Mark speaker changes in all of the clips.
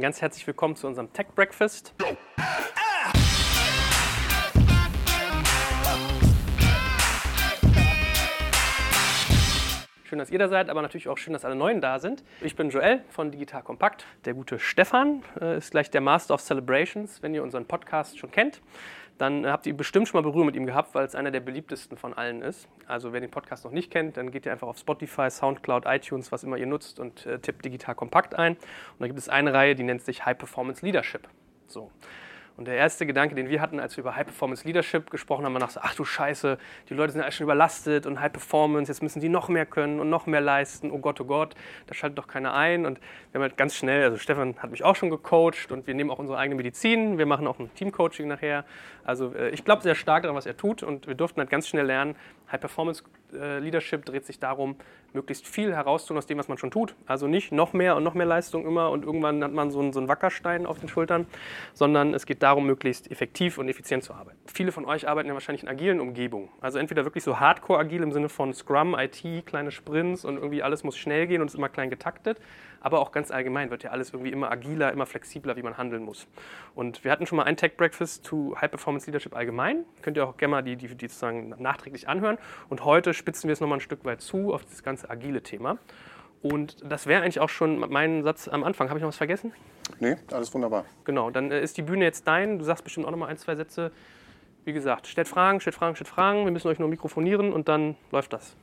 Speaker 1: Ganz herzlich willkommen zu unserem Tech Breakfast. Schön, dass ihr da seid, aber natürlich auch schön, dass alle Neuen da sind. Ich bin Joel von Digital Kompakt. Der gute Stefan äh, ist gleich der Master of Celebrations, wenn ihr unseren Podcast schon kennt dann habt ihr bestimmt schon mal Berührung mit ihm gehabt, weil es einer der beliebtesten von allen ist. Also wer den Podcast noch nicht kennt, dann geht ihr einfach auf Spotify, Soundcloud, iTunes, was immer ihr nutzt und äh, tippt digital kompakt ein. Und da gibt es eine Reihe, die nennt sich High Performance Leadership. So. Und der erste Gedanke, den wir hatten, als wir über High Performance Leadership gesprochen haben, war nach so, ach du Scheiße, die Leute sind ja schon überlastet und High Performance, jetzt müssen die noch mehr können und noch mehr leisten. Oh Gott, oh Gott, da schaltet doch keiner ein. Und wir haben halt ganz schnell, also Stefan hat mich auch schon gecoacht und wir nehmen auch unsere eigene Medizin. Wir machen auch ein Teamcoaching nachher. Also äh, ich glaube sehr stark daran, was er tut und wir durften halt ganz schnell lernen, High Performance Leadership dreht sich darum, möglichst viel herauszutun aus dem, was man schon tut. Also nicht noch mehr und noch mehr Leistung immer und irgendwann hat man so einen, so einen Wackerstein auf den Schultern, sondern es geht darum, möglichst effektiv und effizient zu arbeiten. Viele von euch arbeiten ja wahrscheinlich in agilen Umgebungen. Also entweder wirklich so hardcore-agil im Sinne von Scrum, IT, kleine Sprints und irgendwie alles muss schnell gehen und ist immer klein getaktet aber auch ganz allgemein wird ja alles irgendwie immer agiler, immer flexibler, wie man handeln muss. Und wir hatten schon mal ein Tech Breakfast zu High Performance Leadership allgemein. Könnt ihr auch gerne mal die, die, die sozusagen nachträglich anhören. Und heute spitzen wir es nochmal ein Stück weit zu auf das ganze agile Thema. Und das wäre eigentlich auch schon mein Satz am Anfang. Habe ich noch was vergessen?
Speaker 2: Nee, alles wunderbar.
Speaker 1: Genau, dann äh, ist die Bühne jetzt dein. Du sagst bestimmt auch noch mal ein, zwei Sätze. Wie gesagt, stellt Fragen, stellt Fragen, stellt Fragen. Wir müssen euch nur mikrofonieren und dann läuft das.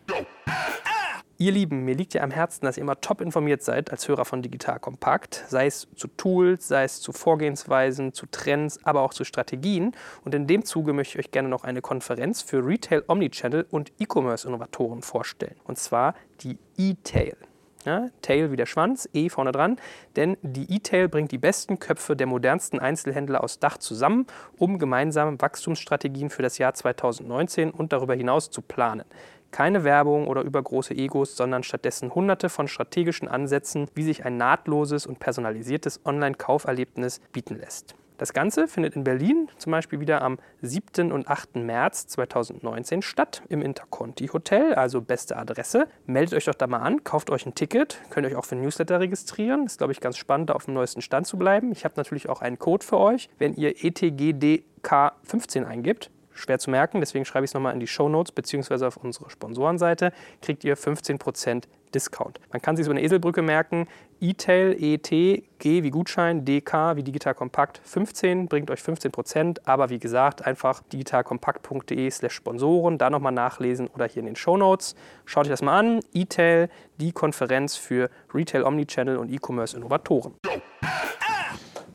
Speaker 1: Ihr Lieben, mir liegt ja am Herzen, dass ihr immer top informiert seid als Hörer von Digital Kompakt, sei es zu Tools, sei es zu Vorgehensweisen, zu Trends, aber auch zu Strategien. Und in dem Zuge möchte ich euch gerne noch eine Konferenz für Retail Omnichannel und E-Commerce-Innovatoren vorstellen. Und zwar die E-Tail. Ja, Tail wie der Schwanz, E vorne dran, denn die E-Tail bringt die besten Köpfe der modernsten Einzelhändler aus Dach zusammen, um gemeinsame Wachstumsstrategien für das Jahr 2019 und darüber hinaus zu planen. Keine Werbung oder übergroße Egos, sondern stattdessen hunderte von strategischen Ansätzen, wie sich ein nahtloses und personalisiertes Online-Kauferlebnis bieten lässt. Das Ganze findet in Berlin zum Beispiel wieder am 7. und 8. März 2019 statt im Interconti Hotel, also beste Adresse. Meldet euch doch da mal an, kauft euch ein Ticket, könnt euch auch für Newsletter registrieren. Ist, glaube ich, ganz spannend, da auf dem neuesten Stand zu bleiben. Ich habe natürlich auch einen Code für euch. Wenn ihr ETGDK15 eingibt, schwer zu merken, deswegen schreibe ich es nochmal in die Show Notes beziehungsweise auf unsere Sponsorenseite, kriegt ihr 15% Discount. Man kann sich so eine Eselbrücke merken, E-Tail, E-T, G wie Gutschein, DK wie Digital Kompakt 15 bringt euch 15%, aber wie gesagt, einfach digitalkompakt.de slash Sponsoren, da nochmal nachlesen oder hier in den Show Notes. Schaut euch das mal an, E-Tail, die Konferenz für Retail Omnichannel und E-Commerce Innovatoren.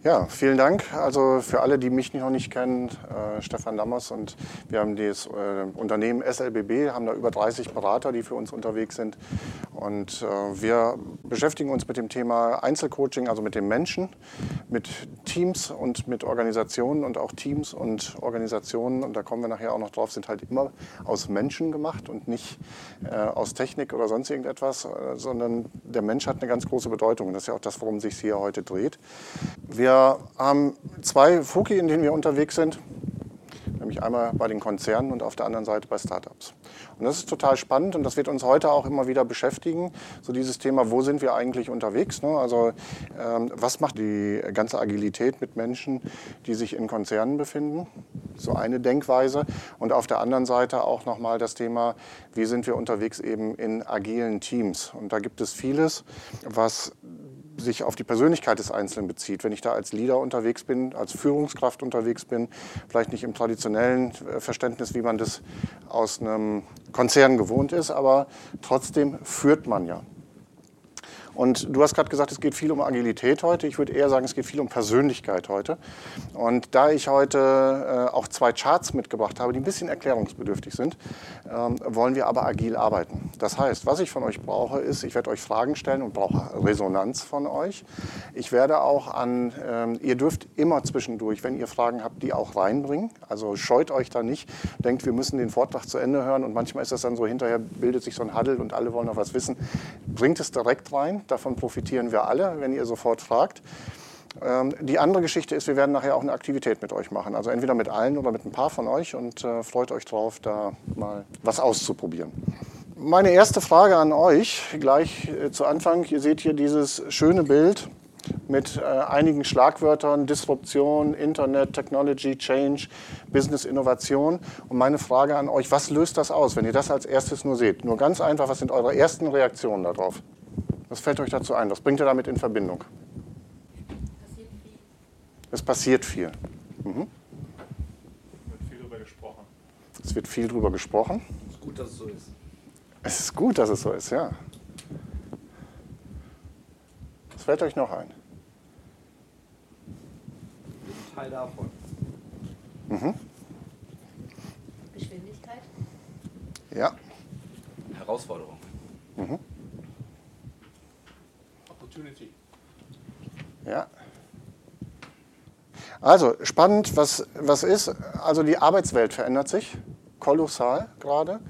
Speaker 2: Ja, vielen Dank. Also für alle, die mich noch nicht kennen, äh, Stefan Lammers und wir haben das äh, Unternehmen SLBB, haben da über 30 Berater, die für uns unterwegs sind. Und äh, wir beschäftigen uns mit dem Thema Einzelcoaching, also mit den Menschen, mit Teams und mit Organisationen und auch Teams und Organisationen, und da kommen wir nachher auch noch drauf, sind halt immer aus Menschen gemacht und nicht äh, aus Technik oder sonst irgendetwas, äh, sondern der Mensch hat eine ganz große Bedeutung. Das ist ja auch das, worum sich hier heute dreht. Wir wir haben zwei Foki, in denen wir unterwegs sind, nämlich einmal bei den Konzernen und auf der anderen Seite bei Startups. Und das ist total spannend und das wird uns heute auch immer wieder beschäftigen, so dieses Thema, wo sind wir eigentlich unterwegs? Ne? Also ähm, was macht die ganze Agilität mit Menschen, die sich in Konzernen befinden? So eine Denkweise. Und auf der anderen Seite auch nochmal das Thema, wie sind wir unterwegs eben in agilen Teams? Und da gibt es vieles, was sich auf die Persönlichkeit des Einzelnen bezieht. Wenn ich da als Leader unterwegs bin, als Führungskraft unterwegs bin, vielleicht nicht im traditionellen äh, Verständnis, wie man das aus einem Konzern gewohnt ist, aber trotzdem führt man ja. Und du hast gerade gesagt, es geht viel um Agilität heute. Ich würde eher sagen, es geht viel um Persönlichkeit heute. Und da ich heute äh, auch zwei Charts mitgebracht habe, die ein bisschen erklärungsbedürftig sind, ähm, wollen wir aber agil arbeiten. Das heißt, was ich von euch brauche, ist, ich werde euch Fragen stellen und brauche Resonanz von euch. Ich werde auch an, ähm, ihr dürft immer zwischendurch, wenn ihr Fragen habt, die auch reinbringen. Also scheut euch da nicht, denkt, wir müssen den Vortrag zu Ende hören und manchmal ist das dann so, hinterher bildet sich so ein Huddle und alle wollen noch was wissen. Bringt es direkt rein Davon profitieren wir alle, wenn ihr sofort fragt. Ähm, die andere Geschichte ist, wir werden nachher auch eine Aktivität mit euch machen. Also entweder mit allen oder mit ein paar von euch und äh, freut euch drauf, da mal was auszuprobieren. Meine erste Frage an euch, gleich äh, zu Anfang. Ihr seht hier dieses schöne Bild mit äh, einigen Schlagwörtern, Disruption, Internet, Technology, Change, Business, Innovation. Und meine Frage an euch, was löst das aus, wenn ihr das als erstes nur seht? Nur ganz einfach, was sind eure ersten Reaktionen darauf? Was fällt euch dazu ein? Was bringt ihr damit in Verbindung? Es passiert viel. Mhm.
Speaker 3: Es wird viel darüber gesprochen.
Speaker 2: Es wird viel darüber gesprochen.
Speaker 3: Es ist gut, dass es so ist.
Speaker 2: Es ist gut, dass es so ist, ja. Was fällt euch noch ein?
Speaker 3: Teil davon.
Speaker 2: Mhm.
Speaker 4: Geschwindigkeit?
Speaker 2: Ja.
Speaker 3: Herausforderung.
Speaker 2: Mhm.
Speaker 3: Opportunity.
Speaker 2: Ja. Also spannend, was, was ist. Also die Arbeitswelt verändert sich kolossal gerade.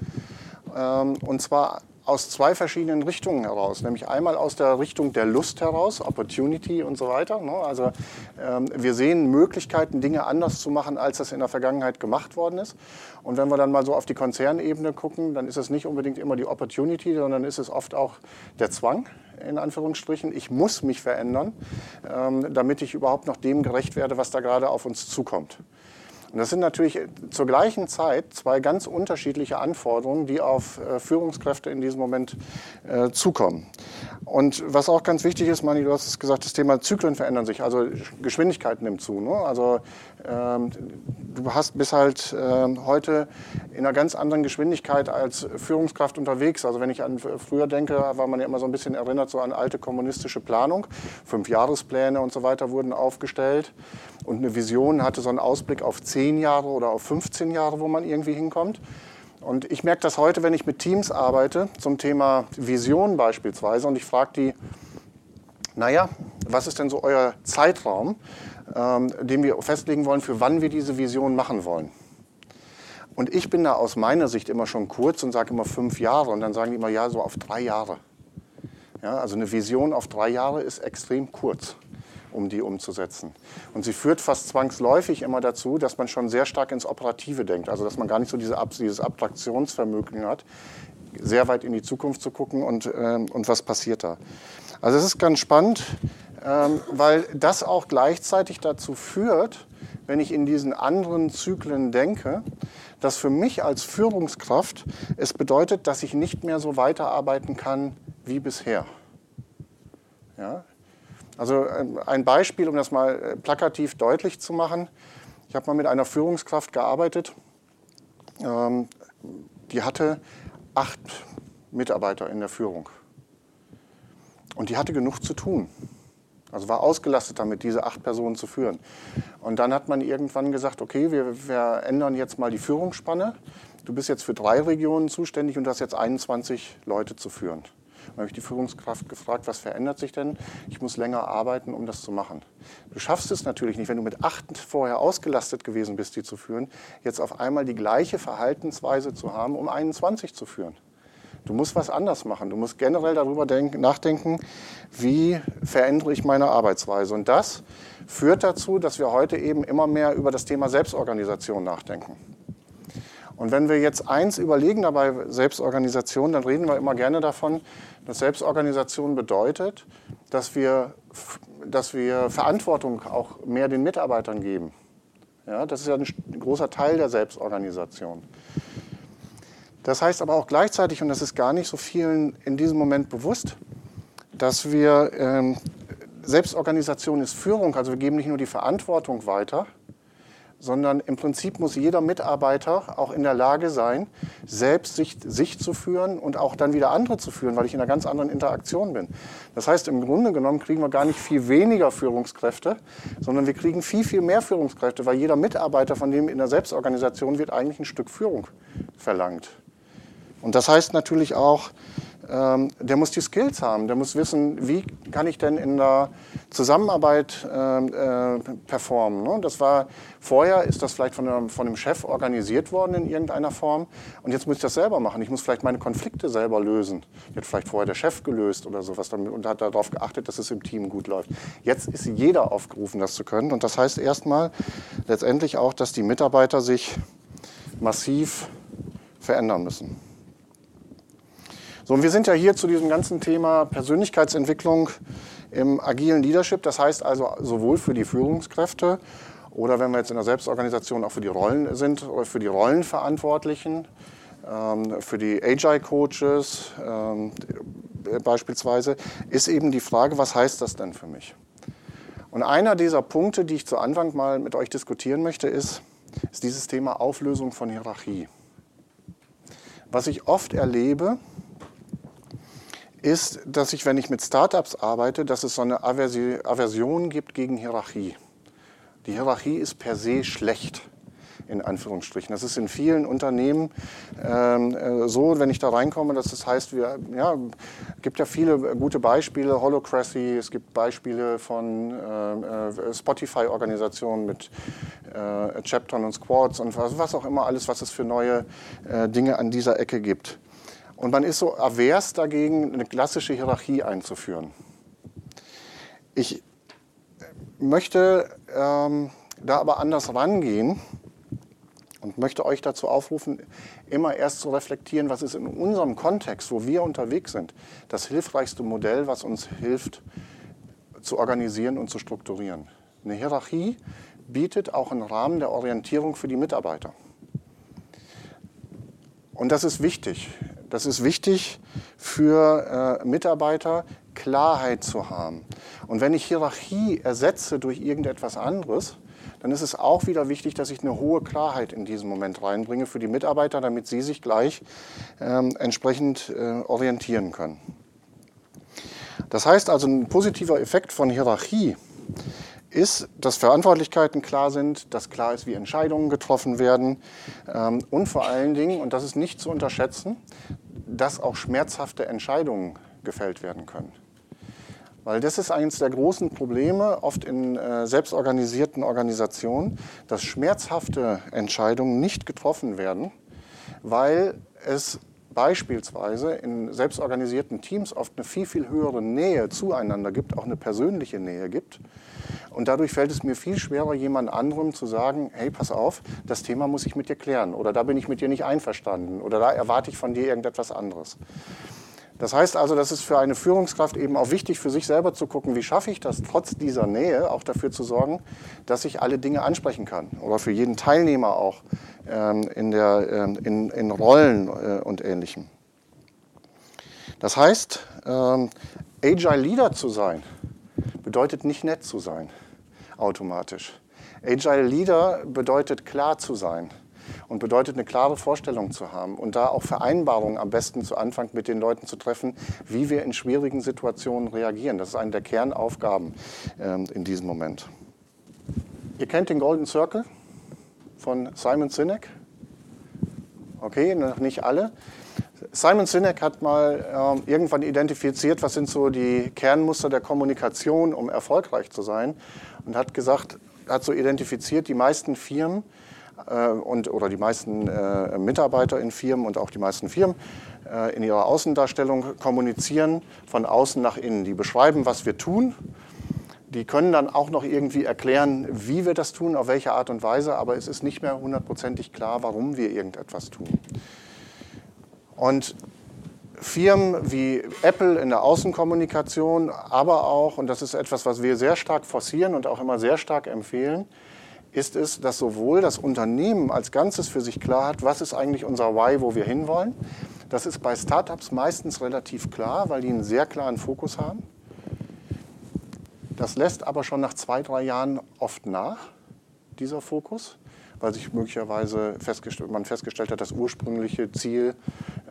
Speaker 2: Ähm, und zwar aus zwei verschiedenen Richtungen heraus. Nämlich einmal aus der Richtung der Lust heraus, Opportunity und so weiter. Ne? Also ähm, wir sehen Möglichkeiten, Dinge anders zu machen, als das in der Vergangenheit gemacht worden ist. Und wenn wir dann mal so auf die Konzernebene gucken, dann ist es nicht unbedingt immer die Opportunity, sondern ist es oft auch der Zwang, in Anführungsstrichen. Ich muss mich verändern, ähm, damit ich überhaupt noch dem gerecht werde, was da gerade auf uns zukommt. Und das sind natürlich zur gleichen Zeit zwei ganz unterschiedliche Anforderungen, die auf äh, Führungskräfte in diesem Moment äh, zukommen. Und was auch ganz wichtig ist, Mani, du hast es gesagt, das Thema Zyklen verändern sich, also Geschwindigkeit nimmt zu. Ne? Also du hast bis halt äh, heute in einer ganz anderen Geschwindigkeit als Führungskraft unterwegs. Also wenn ich an früher denke, war man ja immer so ein bisschen erinnert so an alte kommunistische Planung. Fünf Jahrespläne und so weiter wurden aufgestellt und eine Vision hatte so einen Ausblick auf zehn Jahre oder auf 15 Jahre, wo man irgendwie hinkommt. Und ich merke das heute, wenn ich mit Teams arbeite, zum Thema Vision beispielsweise, und ich frage die, naja, was ist denn so euer Zeitraum, ähm, den wir festlegen wollen, für wann wir diese Vision machen wollen? Und ich bin da aus meiner Sicht immer schon kurz und sage immer fünf Jahre und dann sagen die immer, ja, so auf drei Jahre. Ja, also eine Vision auf drei Jahre ist extrem kurz um die umzusetzen. Und sie führt fast zwangsläufig immer dazu, dass man schon sehr stark ins Operative denkt, also dass man gar nicht so diese, dieses Abstraktionsvermögen hat, sehr weit in die Zukunft zu gucken und, ähm, und was passiert da. Also es ist ganz spannend, ähm, weil das auch gleichzeitig dazu führt, wenn ich in diesen anderen Zyklen denke, dass für mich als Führungskraft es bedeutet, dass ich nicht mehr so weiterarbeiten kann wie bisher. Ja, also ähm, ein Beispiel, um das mal äh, plakativ deutlich zu machen. Ich habe mal mit einer Führungskraft gearbeitet, ähm, die hatte acht Mitarbeiter in der Führung. Und die hatte genug zu tun. Also war ausgelastet damit, diese acht Personen zu führen. Und dann hat man irgendwann gesagt, okay, wir, wir ändern jetzt mal die Führungsspanne. Du bist jetzt für drei Regionen zuständig und hast jetzt 21 Leute zu führen. Dann habe ich die Führungskraft gefragt, was verändert sich denn? Ich muss länger arbeiten, um das zu machen. Du schaffst es natürlich nicht, wenn du mit acht vorher ausgelastet gewesen bist, die zu führen, jetzt auf einmal die gleiche Verhaltensweise zu haben, um 21 zu führen. Du musst was anders machen. Du musst generell darüber denken, nachdenken, wie verändere ich meine Arbeitsweise. Und das führt dazu, dass wir heute eben immer mehr über das Thema Selbstorganisation nachdenken. Und wenn wir jetzt eins überlegen dabei Selbstorganisation, dann reden wir immer gerne davon, dass Selbstorganisation bedeutet, dass wir, dass wir Verantwortung auch mehr den Mitarbeitern geben. Ja, das ist ja ein großer Teil der Selbstorganisation. Das heißt aber auch gleichzeitig, und das ist gar nicht so vielen in diesem Moment bewusst, dass wir, ähm, Selbstorganisation ist Führung, also wir geben nicht nur die Verantwortung weiter, sondern im Prinzip muss jeder Mitarbeiter auch in der Lage sein, selbst sich, sich zu führen und auch dann wieder andere zu führen, weil ich in einer ganz anderen Interaktion bin. Das heißt, im Grunde genommen kriegen wir gar nicht viel weniger Führungskräfte, sondern wir kriegen viel, viel mehr Führungskräfte, weil jeder Mitarbeiter von dem in der Selbstorganisation wird eigentlich ein Stück Führung verlangt. Und das heißt natürlich auch, ähm, der muss die Skills haben, der muss wissen, wie kann ich denn in der Zusammenarbeit ähm, äh, performen. Ne? Das war vorher, ist das vielleicht von einem, von einem Chef organisiert worden in irgendeiner Form und jetzt muss ich das selber machen. Ich muss vielleicht meine Konflikte selber lösen. Hat vielleicht vorher der Chef gelöst oder sowas und hat darauf geachtet, dass es im Team gut läuft. Jetzt ist jeder aufgerufen, das zu können und das heißt erstmal letztendlich auch, dass die Mitarbeiter sich massiv verändern müssen. So, und wir sind ja hier zu diesem ganzen Thema Persönlichkeitsentwicklung im agilen Leadership. Das heißt also sowohl für die Führungskräfte oder wenn wir jetzt in der Selbstorganisation auch für die Rollen sind, oder für die Rollenverantwortlichen, ähm, für die Agile-Coaches ähm, beispielsweise, ist eben die Frage, was heißt das denn für mich? Und einer dieser Punkte, die ich zu Anfang mal mit euch diskutieren möchte, ist, ist dieses Thema Auflösung von Hierarchie. Was ich oft erlebe, ist, dass ich, wenn ich mit Startups arbeite, dass es so eine Aversion gibt gegen Hierarchie. Die Hierarchie ist per se schlecht, in Anführungsstrichen. Das ist in vielen Unternehmen ähm, äh, so, wenn ich da reinkomme, dass das heißt, wir, ja, gibt ja viele gute Beispiele, Holocracy, es gibt Beispiele von äh, äh Spotify-Organisationen mit äh, Chaptern und Squads und was, was, auch immer alles, was es für neue äh, Dinge an dieser Ecke gibt. Und man ist so avers dagegen, eine klassische Hierarchie einzuführen. Ich möchte ähm, da aber anders rangehen und möchte euch dazu aufrufen, immer erst zu reflektieren, was ist in unserem Kontext, wo wir unterwegs sind, das hilfreichste Modell, was uns hilft zu organisieren und zu strukturieren. Eine Hierarchie bietet auch einen Rahmen der Orientierung für die Mitarbeiter. Und das ist wichtig. Das ist wichtig für äh, Mitarbeiter, Klarheit zu haben. Und wenn ich Hierarchie ersetze durch irgendetwas anderes, dann ist es auch wieder wichtig, dass ich eine hohe Klarheit in diesen Moment reinbringe für die Mitarbeiter, damit sie sich gleich ähm, entsprechend äh, orientieren können. Das heißt also, ein positiver Effekt von Hierarchie ist, dass Verantwortlichkeiten klar sind, dass klar ist, wie Entscheidungen getroffen werden ähm, und vor allen Dingen, und das ist nicht zu unterschätzen, dass auch schmerzhafte Entscheidungen gefällt werden können. Weil das ist eines der großen Probleme, oft in äh, selbstorganisierten Organisationen, dass schmerzhafte Entscheidungen nicht getroffen werden, weil es beispielsweise in selbstorganisierten Teams oft eine viel, viel höhere Nähe zueinander gibt, auch eine persönliche Nähe gibt. Und dadurch fällt es mir viel schwerer, jemand anderem zu sagen, hey, pass auf, das Thema muss ich mit dir klären oder da bin ich mit dir nicht einverstanden oder da erwarte ich von dir irgendetwas anderes. Das heißt also, das ist für eine Führungskraft eben auch wichtig, für sich selber zu gucken, wie schaffe ich das, trotz dieser Nähe auch dafür zu sorgen, dass ich alle Dinge ansprechen kann. Oder für jeden Teilnehmer auch ähm, in, der, ähm, in, in Rollen äh, und Ähnlichem. Das heißt, ähm, Agile Leader zu sein, bedeutet nicht nett zu sein, automatisch. Agile Leader bedeutet klar zu sein und bedeutet eine klare Vorstellung zu haben und da auch Vereinbarungen am besten zu Anfang mit den Leuten zu treffen, wie wir in schwierigen Situationen reagieren. Das ist eine der Kernaufgaben ähm, in diesem Moment. Ihr kennt den Golden Circle von Simon Sinek? Okay, noch nicht alle. Simon Sinek hat mal äh, irgendwann identifiziert, was sind so die Kernmuster der Kommunikation, um erfolgreich zu sein und hat gesagt, hat so identifiziert, die meisten Firmen äh, und, oder die meisten äh, Mitarbeiter in Firmen und auch die meisten Firmen äh, in ihrer Außendarstellung kommunizieren von außen nach innen. Die beschreiben, was wir tun. Die können dann auch noch irgendwie erklären, wie wir das tun, auf welche Art und Weise, aber es ist nicht mehr hundertprozentig klar, warum wir irgendetwas tun. Und Firmen wie Apple in der Außenkommunikation, aber auch, und das ist etwas, was wir sehr stark forcieren und auch immer sehr stark empfehlen, ist es, dass sowohl das Unternehmen als Ganzes für sich klar hat, was ist eigentlich unser Why, wo wir hinwollen. Das ist bei Startups meistens relativ klar, weil die einen sehr klaren Fokus haben. Das lässt aber schon nach zwei, drei Jahren oft nach, dieser Fokus weil sich möglicherweise festgestellt, man festgestellt hat, das ursprüngliche Ziel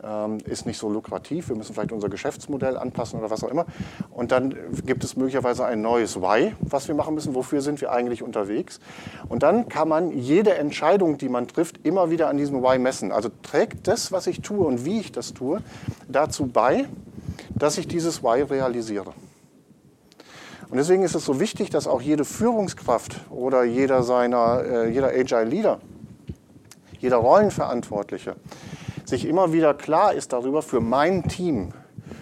Speaker 2: ähm, ist nicht so lukrativ. Wir müssen vielleicht unser Geschäftsmodell anpassen oder was auch immer. Und dann gibt es möglicherweise ein neues Why, was wir machen müssen. Wofür sind wir eigentlich unterwegs? Und dann kann man jede Entscheidung, die man trifft, immer wieder an diesem Why messen. Also trägt das, was ich tue und wie ich das tue, dazu bei, dass ich dieses Why realisiere. Und deswegen ist es so wichtig, dass auch jede Führungskraft oder jeder seiner, äh, jeder Agile Leader, jeder Rollenverantwortliche sich immer wieder klar ist darüber für mein Team,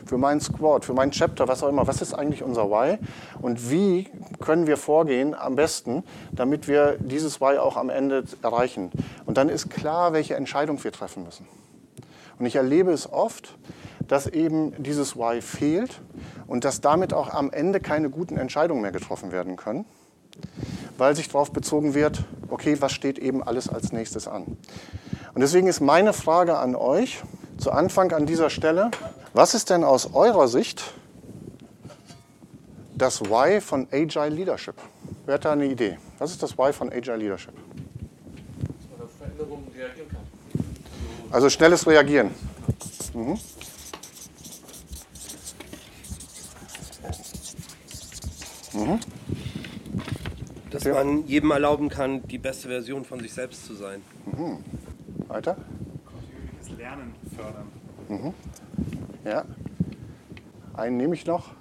Speaker 2: für mein Squad, für mein Chapter, was auch immer, was ist eigentlich unser Why und wie können wir vorgehen am besten, damit wir dieses Why auch am Ende erreichen. Und dann ist klar, welche Entscheidung wir treffen müssen. Und ich erlebe es oft, dass eben dieses Why fehlt und dass damit auch am Ende keine guten Entscheidungen mehr getroffen werden können, weil sich darauf bezogen wird, okay, was steht eben alles als nächstes an. Und deswegen ist meine Frage an euch zu Anfang an dieser Stelle, was ist denn aus eurer Sicht das Why von Agile Leadership? Wer hat da eine Idee? Was ist das Why von Agile Leadership?
Speaker 1: Dass man auf Veränderungen reagieren kann.
Speaker 2: Also schnelles Reagieren. Mhm.
Speaker 4: Dass man jedem erlauben kann, die beste Version von sich selbst zu sein.
Speaker 2: Weiter?
Speaker 5: kontinuierliches Lernen fördern.
Speaker 2: Ja. Einen nehme ich noch.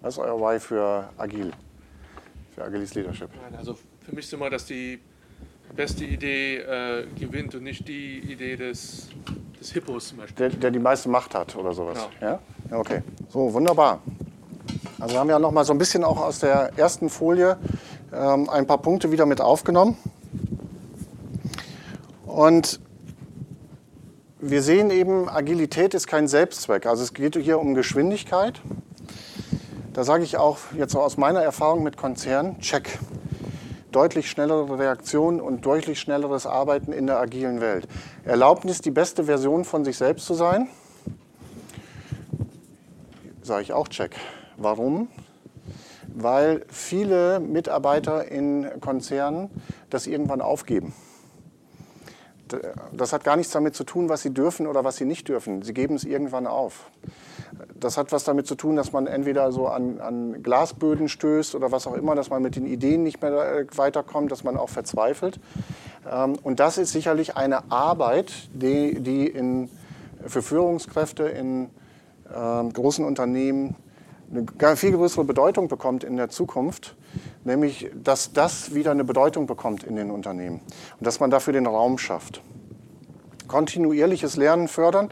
Speaker 2: Was ist euer Why für Agil? Für Agilis Leadership?
Speaker 6: Nein, Also für mich ist immer, dass die beste Idee äh, gewinnt und nicht die Idee des, des Hippos zum Beispiel.
Speaker 2: Der, der die meiste Macht hat oder sowas.
Speaker 6: Genau.
Speaker 2: Ja? Okay. So, wunderbar. Also wir haben ja noch mal so ein bisschen auch aus der ersten Folie ähm, ein paar Punkte wieder mit aufgenommen. Und wir sehen eben, Agilität ist kein Selbstzweck. Also es geht hier um Geschwindigkeit. Da sage ich auch jetzt aus meiner Erfahrung mit Konzernen, check. Deutlich schnellere Reaktionen und deutlich schnelleres Arbeiten in der agilen Welt. Erlaubnis, die beste Version von sich selbst zu sein, sage ich auch check. Warum? Weil viele Mitarbeiter in Konzernen das irgendwann aufgeben. Das hat gar nichts damit zu tun, was sie dürfen oder was sie nicht dürfen. Sie geben es irgendwann auf. Das hat was damit zu tun, dass man entweder so an, an Glasböden stößt oder was auch immer, dass man mit den Ideen nicht mehr äh, weiterkommt, dass man auch verzweifelt. Ähm, Und das ist sicherlich eine Arbeit, die, die in, für Führungskräfte in großen Unternehmen eine viel größere Bedeutung bekommt in der Zukunft, nämlich dass das wieder eine Bedeutung bekommt in den Unternehmen und dass man dafür den Raum schafft. Kontinuierliches Lernen fördern,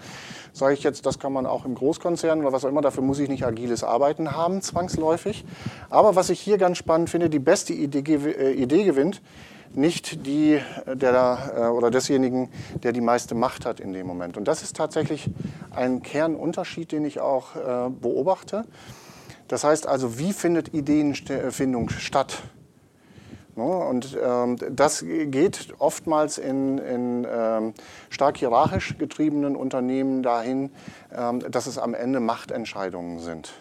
Speaker 2: sage ich jetzt, das kann man auch im Großkonzern oder was auch immer, dafür muss ich nicht agiles Arbeiten haben, zwangsläufig. Aber was ich hier ganz spannend finde, die beste Idee, äh, Idee gewinnt, nicht die äh, der, äh, oder desjenigen, der die meiste Macht hat in dem Moment. Und das ist tatsächlich ein Kernunterschied, den ich auch äh, beobachte. Das heißt also, wie findet Ideenfindung statt? Ne, Und ähm, das geht oftmals in, in ähm, stark hierarchisch getriebenen Unternehmen dahin, ähm, dass es am Ende Machtentscheidungen sind.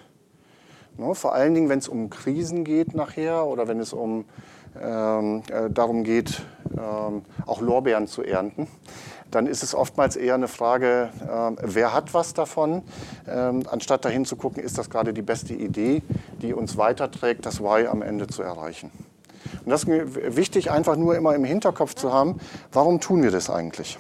Speaker 2: Ne, Vor allen Dingen, wenn es um Krisen geht nachher oder wenn es um, darum geht, ähm, auch Lorbeeren zu ernten, dann ist es oftmals eher eine Frage, ähm, wer hat was davon, ähm, anstatt dahin zu gucken, ist das gerade die beste Idee, die uns weiterträgt, das Why am Ende zu erreichen. Und das ist wichtig, einfach nur immer im Hinterkopf zu haben, warum tun wir das eigentlich?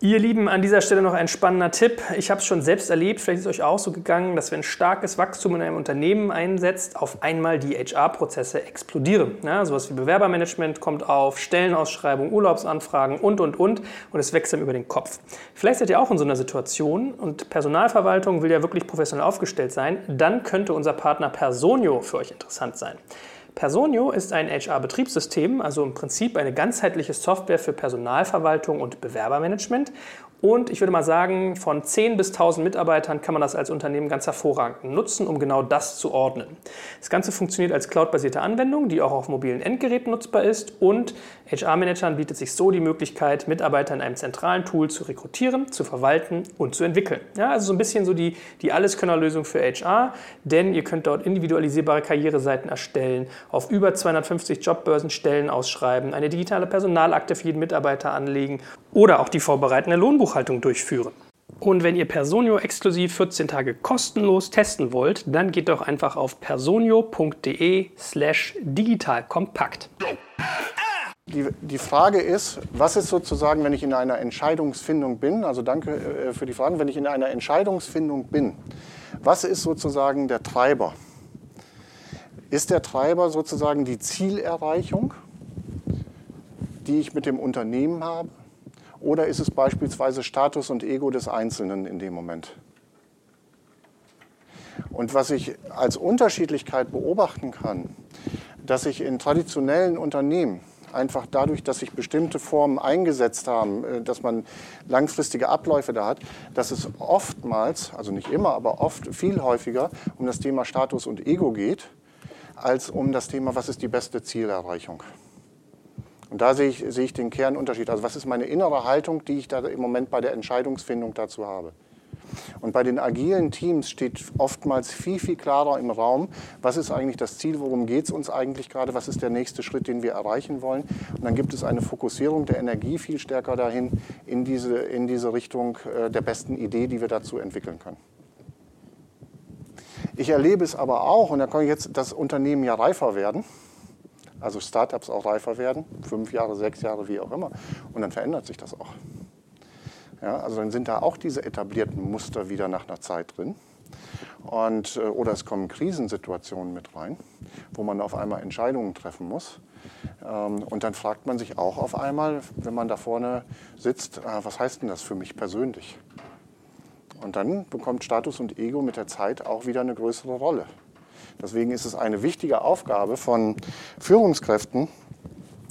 Speaker 1: Ihr Lieben, an dieser Stelle noch ein spannender Tipp. Ich habe es schon selbst erlebt, vielleicht ist es euch auch so gegangen, dass wenn starkes Wachstum in einem Unternehmen einsetzt, auf einmal die HR-Prozesse explodieren. Ja, sowas wie Bewerbermanagement kommt auf, Stellenausschreibung, Urlaubsanfragen und, und, und. Und es wächst einem über den Kopf. Vielleicht seid ihr auch in so einer Situation und Personalverwaltung will ja wirklich professionell aufgestellt sein. Dann könnte unser Partner Personio für euch interessant sein. Personio ist ein HR-Betriebssystem, also im Prinzip eine ganzheitliche Software für Personalverwaltung und Bewerbermanagement. Und ich würde mal sagen, von 10 bis 1000 Mitarbeitern kann man das als Unternehmen ganz hervorragend nutzen, um genau das zu ordnen. Das Ganze funktioniert als cloudbasierte Anwendung, die auch auf mobilen Endgeräten nutzbar ist. Und HR-Managern bietet sich so die Möglichkeit, Mitarbeiter in einem zentralen Tool zu rekrutieren, zu verwalten und zu entwickeln. Ja, also so ein bisschen so die, die Alleskönnerlösung für HR, denn ihr könnt dort individualisierbare Karriereseiten erstellen, auf über 250 Jobbörsen Stellen ausschreiben, eine digitale Personalakte für jeden Mitarbeiter anlegen oder auch die vorbereitende Lohnbuchhaltung durchführen. Und wenn ihr Personio exklusiv 14 Tage kostenlos testen wollt, dann geht doch einfach auf personio.de slash digitalkompakt.
Speaker 2: Die, die Frage ist, was ist sozusagen, wenn ich in einer Entscheidungsfindung bin, also danke äh, für die Fragen, wenn ich in einer Entscheidungsfindung bin, was ist sozusagen der Treiber? Ist der Treiber sozusagen die Zielerreichung, die ich mit dem Unternehmen habe? Oder ist es beispielsweise Status und Ego des Einzelnen in dem Moment? Und was ich als Unterschiedlichkeit beobachten kann, dass ich in traditionellen Unternehmen, einfach dadurch, dass sich bestimmte Formen eingesetzt haben, äh, dass man langfristige Abläufe da hat, dass es oftmals, also nicht immer, aber oft viel häufiger um das Thema Status und Ego geht, als um das Thema, was ist die beste Zielerreichung. Und da sehe ich, sehe ich den Kernunterschied. Also was ist meine innere Haltung, die ich da im Moment bei der Entscheidungsfindung dazu habe. Und bei den agilen Teams steht oftmals viel, viel klarer im Raum, was ist eigentlich das Ziel, worum geht es uns eigentlich gerade, was ist der nächste Schritt, den wir erreichen wollen. Und dann gibt es eine Fokussierung der Energie viel stärker dahin, in diese, in diese Richtung äh, der besten Idee, die wir dazu entwickeln können. Ich erlebe es aber auch, und da kann jetzt das Unternehmen ja reifer werden, also Startups auch reifer werden, fünf Jahre, sechs Jahre, wie auch immer, und dann verändert sich das auch. Ja, also dann sind da auch diese etablierten Muster wieder nach einer Zeit drin. Und, äh, oder es kommen Krisensituationen mit rein, wo man auf einmal Entscheidungen treffen muss. Ähm, und dann fragt man sich auch auf einmal, wenn man da vorne sitzt, äh, was heißt denn das für mich persönlich? Und dann bekommt Status und Ego mit der Zeit auch wieder eine größere Rolle. Deswegen ist es eine wichtige Aufgabe von Führungskräften,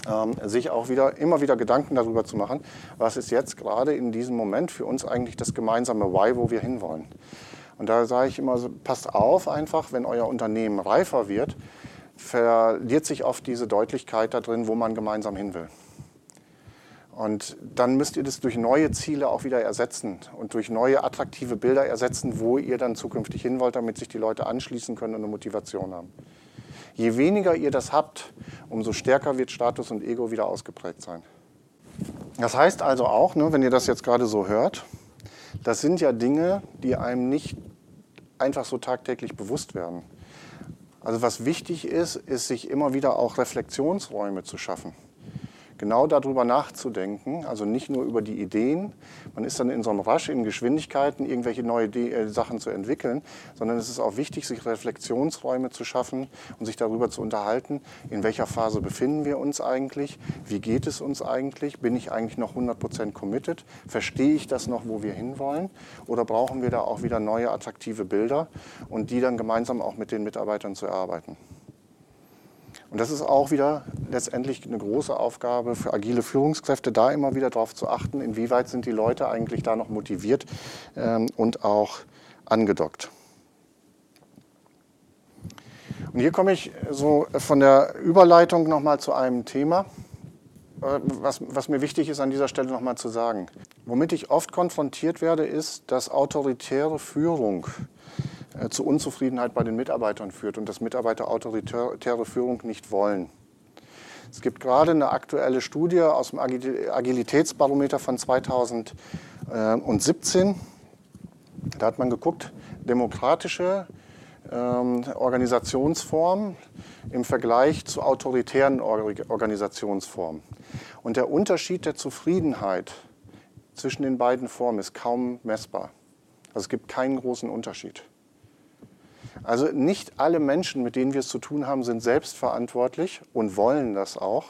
Speaker 2: ähm, sich auch wieder, immer wieder Gedanken darüber zu machen, was ist jetzt gerade in diesem Moment für uns eigentlich das gemeinsame Why, wo wir hinwollen. Und da sage ich immer, passt auf einfach, wenn euer Unternehmen reifer wird, verliert sich oft diese Deutlichkeit da drin, wo man gemeinsam hin will. Und dann müsst ihr das durch neue Ziele auch wieder ersetzen und durch neue attraktive Bilder ersetzen, wo ihr dann zukünftig hin wollt, damit sich die Leute anschließen können und eine Motivation haben. Je weniger ihr das habt, umso stärker wird Status und Ego wieder ausgeprägt sein. Das heißt also auch, ne, wenn ihr das jetzt gerade so hört, das sind ja Dinge, die einem nicht einfach so tagtäglich bewusst werden. Also was wichtig ist, ist sich immer wieder auch Reflexionsräume zu schaffen genau darüber nachzudenken, also nicht nur über die Ideen, man ist dann in so einem Rush in Geschwindigkeiten, irgendwelche neue De äh, Sachen zu entwickeln, sondern es ist auch wichtig, sich Reflexionsräume zu schaffen und sich darüber zu unterhalten, in welcher Phase befinden wir uns eigentlich, wie geht es uns eigentlich, bin ich eigentlich noch 100% committed, verstehe ich das noch, wo wir hinwollen oder brauchen wir da auch wieder neue attraktive Bilder und die dann gemeinsam auch mit den Mitarbeitern zu erarbeiten. Und das ist auch wieder letztendlich eine große Aufgabe für agile Führungskräfte, da immer wieder darauf zu achten, inwieweit sind die Leute eigentlich da noch motiviert ähm, und auch angedockt. Und hier komme ich so von der Überleitung nochmal zu einem Thema, äh, was, was, mir wichtig ist an dieser Stelle nochmal zu sagen. Womit ich oft konfrontiert werde, ist, dass autoritäre Führung zu Unzufriedenheit bei den Mitarbeitern führt und dass Mitarbeiter autoritäre Führung nicht wollen. Es gibt gerade eine aktuelle Studie aus dem Agilitätsbarometer von 2017. Da hat man geguckt, demokratische ähm, Organisationsformen im Vergleich zu autoritären Organisationsformen. Und der Unterschied der Zufriedenheit zwischen den beiden Formen ist kaum messbar. Also es gibt keinen großen Unterschied. Also nicht alle Menschen, mit denen wir es zu tun haben, sind selbstverantwortlich und wollen das auch.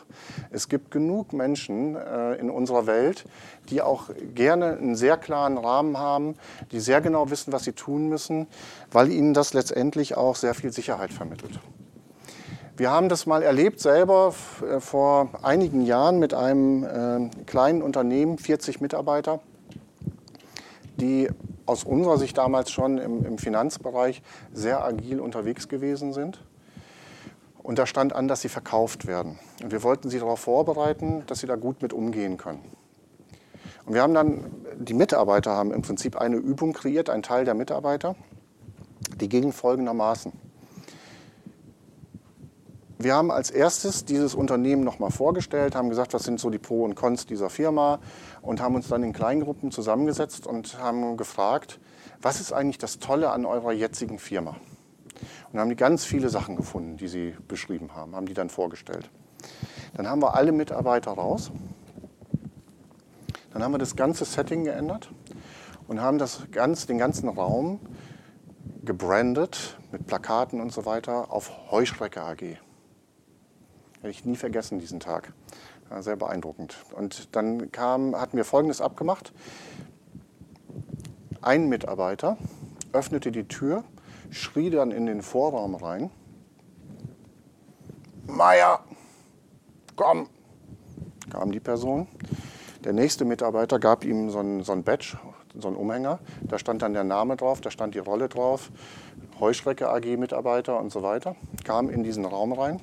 Speaker 2: Es gibt genug Menschen äh, in unserer Welt, die auch gerne einen sehr klaren Rahmen haben, die sehr genau wissen, was sie tun müssen, weil ihnen das letztendlich auch sehr viel Sicherheit vermittelt. Wir haben das mal erlebt selber äh, vor einigen Jahren mit einem äh, kleinen Unternehmen, 40 Mitarbeiter, die aus unserer Sicht damals schon im, im Finanzbereich sehr agil unterwegs gewesen sind. Und da stand an, dass sie verkauft werden. Und wir wollten sie darauf vorbereiten, dass sie da gut mit umgehen können. Und wir haben dann, die Mitarbeiter haben im Prinzip eine Übung kreiert, ein Teil der Mitarbeiter, die ging folgendermaßen. Wir haben als erstes dieses Unternehmen nochmal vorgestellt, haben gesagt, was sind so die Pro und Cons dieser Firma und haben uns dann in Kleingruppen zusammengesetzt und haben gefragt, was ist eigentlich das Tolle an eurer jetzigen Firma? Und haben die ganz viele Sachen gefunden, die sie beschrieben haben, haben die dann vorgestellt. Dann haben wir alle Mitarbeiter raus. Dann haben wir das ganze Setting geändert und haben das ganz, den ganzen Raum gebrandet mit Plakaten und so weiter auf Heuschrecke AG. Werde ich nie vergessen, diesen Tag. Ja, sehr beeindruckend. Und dann kam, hatten wir Folgendes abgemacht. Ein Mitarbeiter öffnete die Tür, schrie dann in den Vorraum rein. Meier, komm, kam die Person. Der nächste Mitarbeiter gab ihm so ein, so ein Badge, so ein Umhänger. Da stand dann der Name drauf, da stand die Rolle drauf. Heuschrecke AG Mitarbeiter und so weiter. Kam in diesen Raum rein.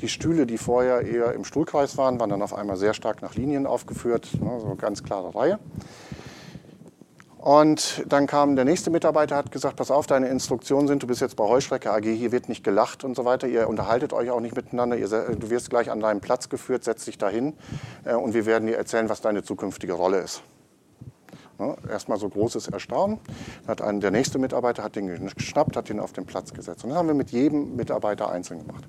Speaker 2: Die Stühle, die vorher eher im Stuhlkreis waren, waren dann auf einmal sehr stark nach Linien aufgeführt, ne, so ganz klare Reihe. Und dann kam der nächste Mitarbeiter, hat gesagt, pass auf, deine Instruktionen sind, du bist jetzt bei Heuschrecke AG, hier wird nicht gelacht und so weiter, ihr unterhaltet euch auch nicht miteinander, ihr, du wirst gleich an deinen Platz geführt, setz dich dahin äh, und wir werden dir erzählen, was deine zukünftige Rolle ist. Ne, erstmal so großes Erstaunen. Hat ein, der nächste Mitarbeiter hat den geschnappt, hat ihn auf den Platz gesetzt. Und das haben wir mit jedem Mitarbeiter einzeln gemacht.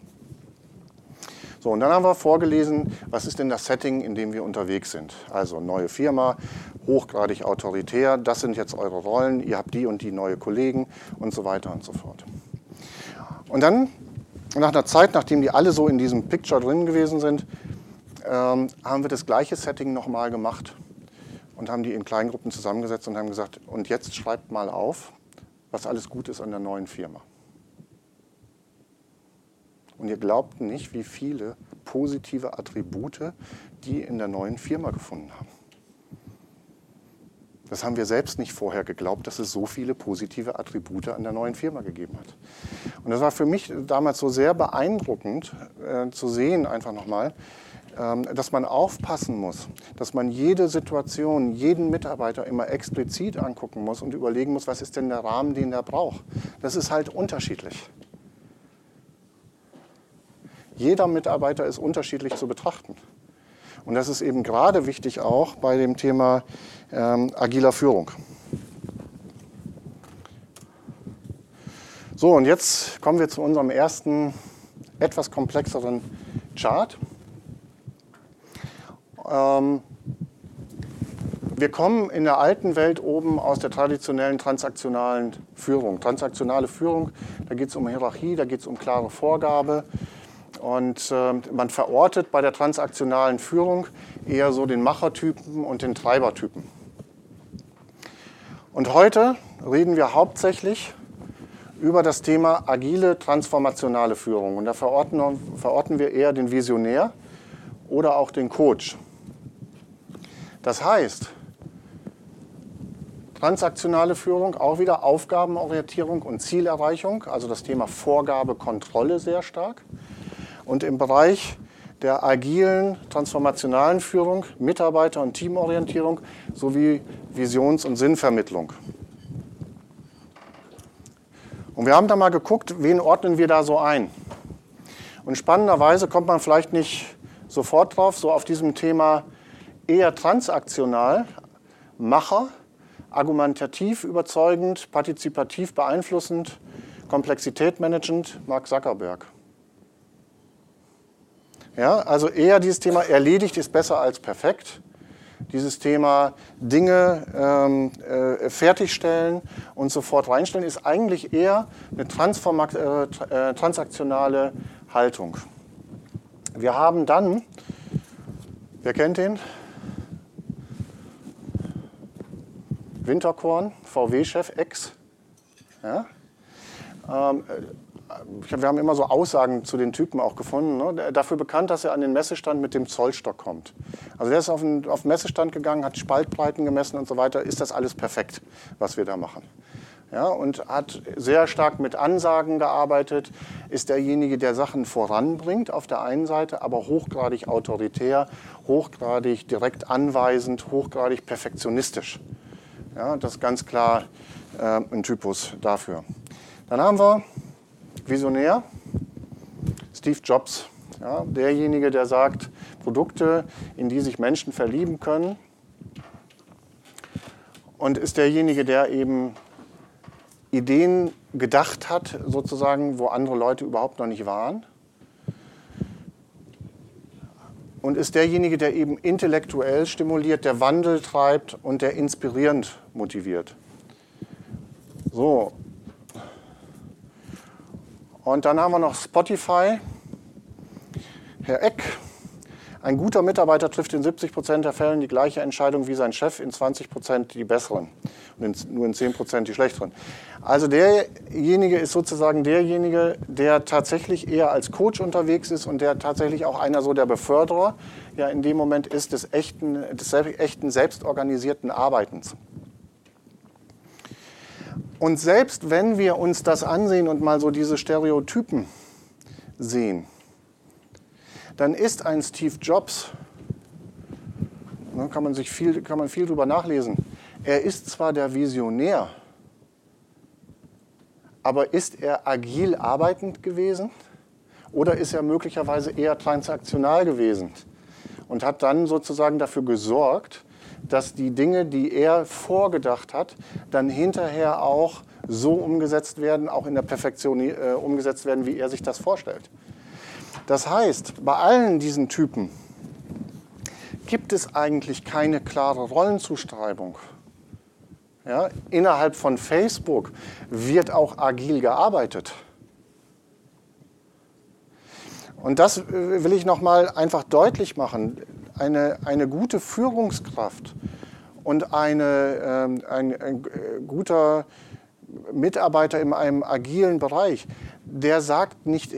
Speaker 2: So, und dann haben wir vorgelesen, was ist denn das Setting, in dem wir unterwegs sind. Also neue Firma, hochgradig autoritär, das sind jetzt eure Rollen, ihr habt die und die neue Kollegen und so weiter und so fort. Und dann, nach einer Zeit, nachdem die alle so in diesem Picture drin gewesen sind, ähm, haben wir das gleiche Setting nochmal gemacht und haben die in Kleingruppen zusammengesetzt und haben gesagt, und jetzt schreibt mal auf, was alles gut ist an der neuen Firma. Und ihr glaubt nicht, wie viele positive Attribute die in der neuen Firma gefunden haben. Das haben wir selbst nicht vorher geglaubt, dass es so viele positive Attribute an der neuen Firma gegeben hat. Und das war für mich damals so sehr beeindruckend äh, zu sehen, einfach nochmal, dass man aufpassen muss, dass man jede Situation, jeden Mitarbeiter immer explizit angucken muss und überlegen muss, was ist denn der Rahmen, den er braucht. Das ist halt unterschiedlich. Jeder Mitarbeiter ist unterschiedlich zu betrachten. Und das ist eben gerade wichtig auch bei dem Thema ähm, agiler Führung. So, und jetzt kommen wir zu unserem ersten etwas komplexeren Chart. Ähm, wir kommen in der alten Welt oben aus der traditionellen transaktionalen Führung. Transaktionale Führung, da geht es um Hierarchie, da geht es um klare Vorgabe, und äh, man verortet bei der transaktionalen Führung eher so den Machertypen und den Treibertypen. Und heute reden wir hauptsächlich über das Thema agile transformationale Führung. Und da verorten, verorten wir eher den Visionär oder auch den Coach. Das heißt, transaktionale Führung, auch wieder Aufgabenorientierung und Zielerreichung, also das Thema Vorgabe, Kontrolle sehr stark und im Bereich der agilen, transformationalen Führung, Mitarbeiter- und Teamorientierung sowie Visions- und Sinnvermittlung. Und wir haben da mal geguckt, wen ordnen wir da so ein. Und spannenderweise kommt man vielleicht nicht sofort drauf, so auf diesem Thema eher transaktional, Macher, argumentativ überzeugend, partizipativ beeinflussend, Komplexität managend, Mark Zuckerberg. Ja, also eher dieses Thema erledigt ist besser als perfekt. Dieses Thema Dinge ähm, äh, fertigstellen und sofort reinstellen ist eigentlich eher eine äh, äh, transaktionale Haltung. Wir haben dann, wer kennt den? Winterkorn, VW-Chef, Ex. Ja? Ähm, wir haben immer so Aussagen zu den Typen auch gefunden. Ne? Dafür bekannt, dass er an den Messestand mit dem Zollstock kommt. Also der ist auf den, auf den Messestand gegangen, hat Spaltbreiten gemessen und so weiter. Ist das alles perfekt, was wir da machen? Ja, und hat sehr stark mit Ansagen gearbeitet, ist derjenige, der Sachen voranbringt auf der einen Seite, aber hochgradig autoritär, hochgradig direkt anweisend, hochgradig perfektionistisch. Ja, das ist ganz klar äh, ein Typus dafür. Dann haben wir Visionär, Steve Jobs, ja, derjenige, der sagt, Produkte, in die sich Menschen verlieben können. Und ist derjenige, der eben Ideen gedacht hat, sozusagen, wo andere Leute überhaupt noch nicht waren. Und ist derjenige, der eben intellektuell stimuliert, der Wandel treibt und der inspirierend motiviert. So, und dann haben wir noch Spotify. Herr Eck, Ein guter Mitarbeiter trifft in 70 Prozent der Fällen die gleiche Entscheidung wie sein Chef, in 20 Prozent die besseren und in, nur in 10 Prozent die schlechteren. Also derjenige ist sozusagen derjenige, der tatsächlich eher als Coach unterwegs ist und der tatsächlich auch einer so der Beförderer ja in dem Moment ist des echten, des echten selbstorganisierten Arbeitens. Und selbst wenn wir uns das ansehen und mal so diese Stereotypen sehen, dann ist ein Steve Jobs, ne, kann man, sich viel, kann man viel drüber nachlesen, er ist zwar der Visionär, aber ist er agil arbeitend gewesen oder ist er möglicherweise eher transaktional gewesen und hat dann sozusagen dafür gesorgt, dass die Dinge, die er vorgedacht hat, dann hinterher auch so umgesetzt werden, auch in der Perfektion äh, umgesetzt werden, wie er sich das vorstellt. Das heißt, bei allen diesen Typen gibt es eigentlich keine klare Rollenzuschreibung. Ja, innerhalb von Facebook wird auch agil gearbeitet. Und das äh, will ich noch mal einfach deutlich machen. Eine, eine gute Führungskraft und eine, ähm, ein, ein äh, guter Mitarbeiter in einem agilen Bereich, der sagt nicht,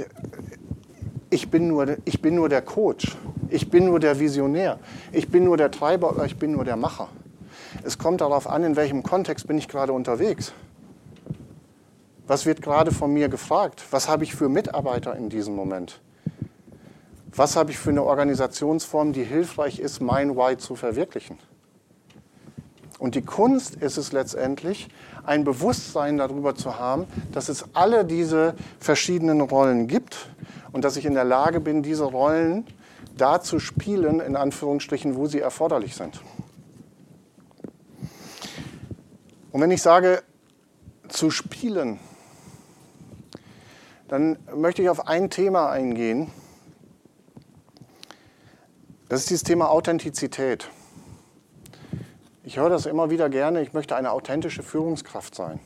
Speaker 2: ich bin, nur, ich bin nur der Coach, ich bin nur der Visionär, ich bin nur der Treiber oder ich bin nur der Macher. Es kommt darauf an, in welchem Kontext bin ich gerade unterwegs. Was wird gerade von mir gefragt? Was habe ich für Mitarbeiter in diesem Moment? Was habe ich für eine Organisationsform, die hilfreich ist, mein Why zu verwirklichen? Und die Kunst ist es letztendlich, ein Bewusstsein darüber zu haben, dass es alle diese verschiedenen Rollen gibt und dass ich in der Lage bin, diese Rollen da zu spielen, in Anführungsstrichen, wo sie erforderlich sind. Und wenn ich sage, zu spielen, dann möchte ich auf ein Thema eingehen. Das ist dieses Thema Authentizität. Ich höre das immer wieder gerne, ich möchte eine authentische Führungskraft sein.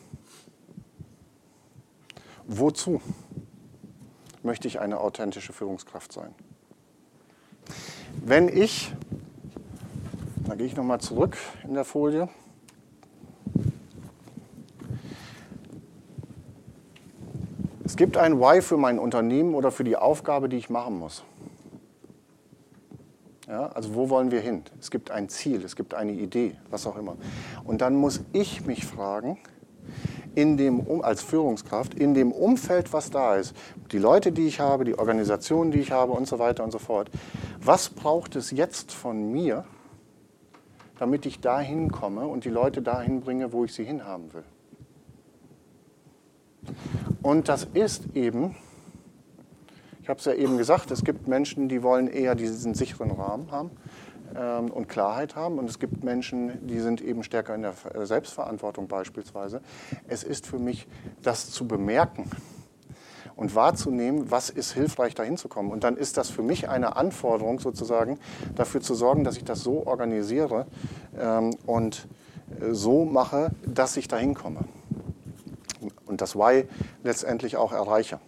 Speaker 2: Wozu möchte ich eine authentische Führungskraft sein? Wenn ich, da gehe ich nochmal zurück in der Folie, es gibt ein Why für mein Unternehmen oder für die Aufgabe, die ich machen muss. Ja, also wo wollen wir hin? Es gibt ein Ziel, es gibt eine Idee, was auch immer. Und dann muss ich mich fragen, in dem, als Führungskraft, in dem Umfeld, was da ist, die Leute, die ich habe, die Organisationen, die ich habe und so weiter und so fort, was braucht es jetzt von mir, damit ich dahin komme und die Leute dahin bringe, wo ich sie hinhaben will? Und das ist eben ich habe es ja eben gesagt, es gibt Menschen, die wollen eher diesen sicheren Rahmen haben ähm, und Klarheit haben. Und es gibt Menschen, die sind eben stärker in der äh, Selbstverantwortung beispielsweise. Es ist für mich, das zu bemerken und wahrzunehmen, was ist hilfreich, dahin zu kommen. Und dann ist das für mich eine Anforderung sozusagen, dafür zu sorgen, dass ich das so organisiere ähm, und äh, so mache, dass ich dahin komme. Und das Why letztendlich auch erreiche.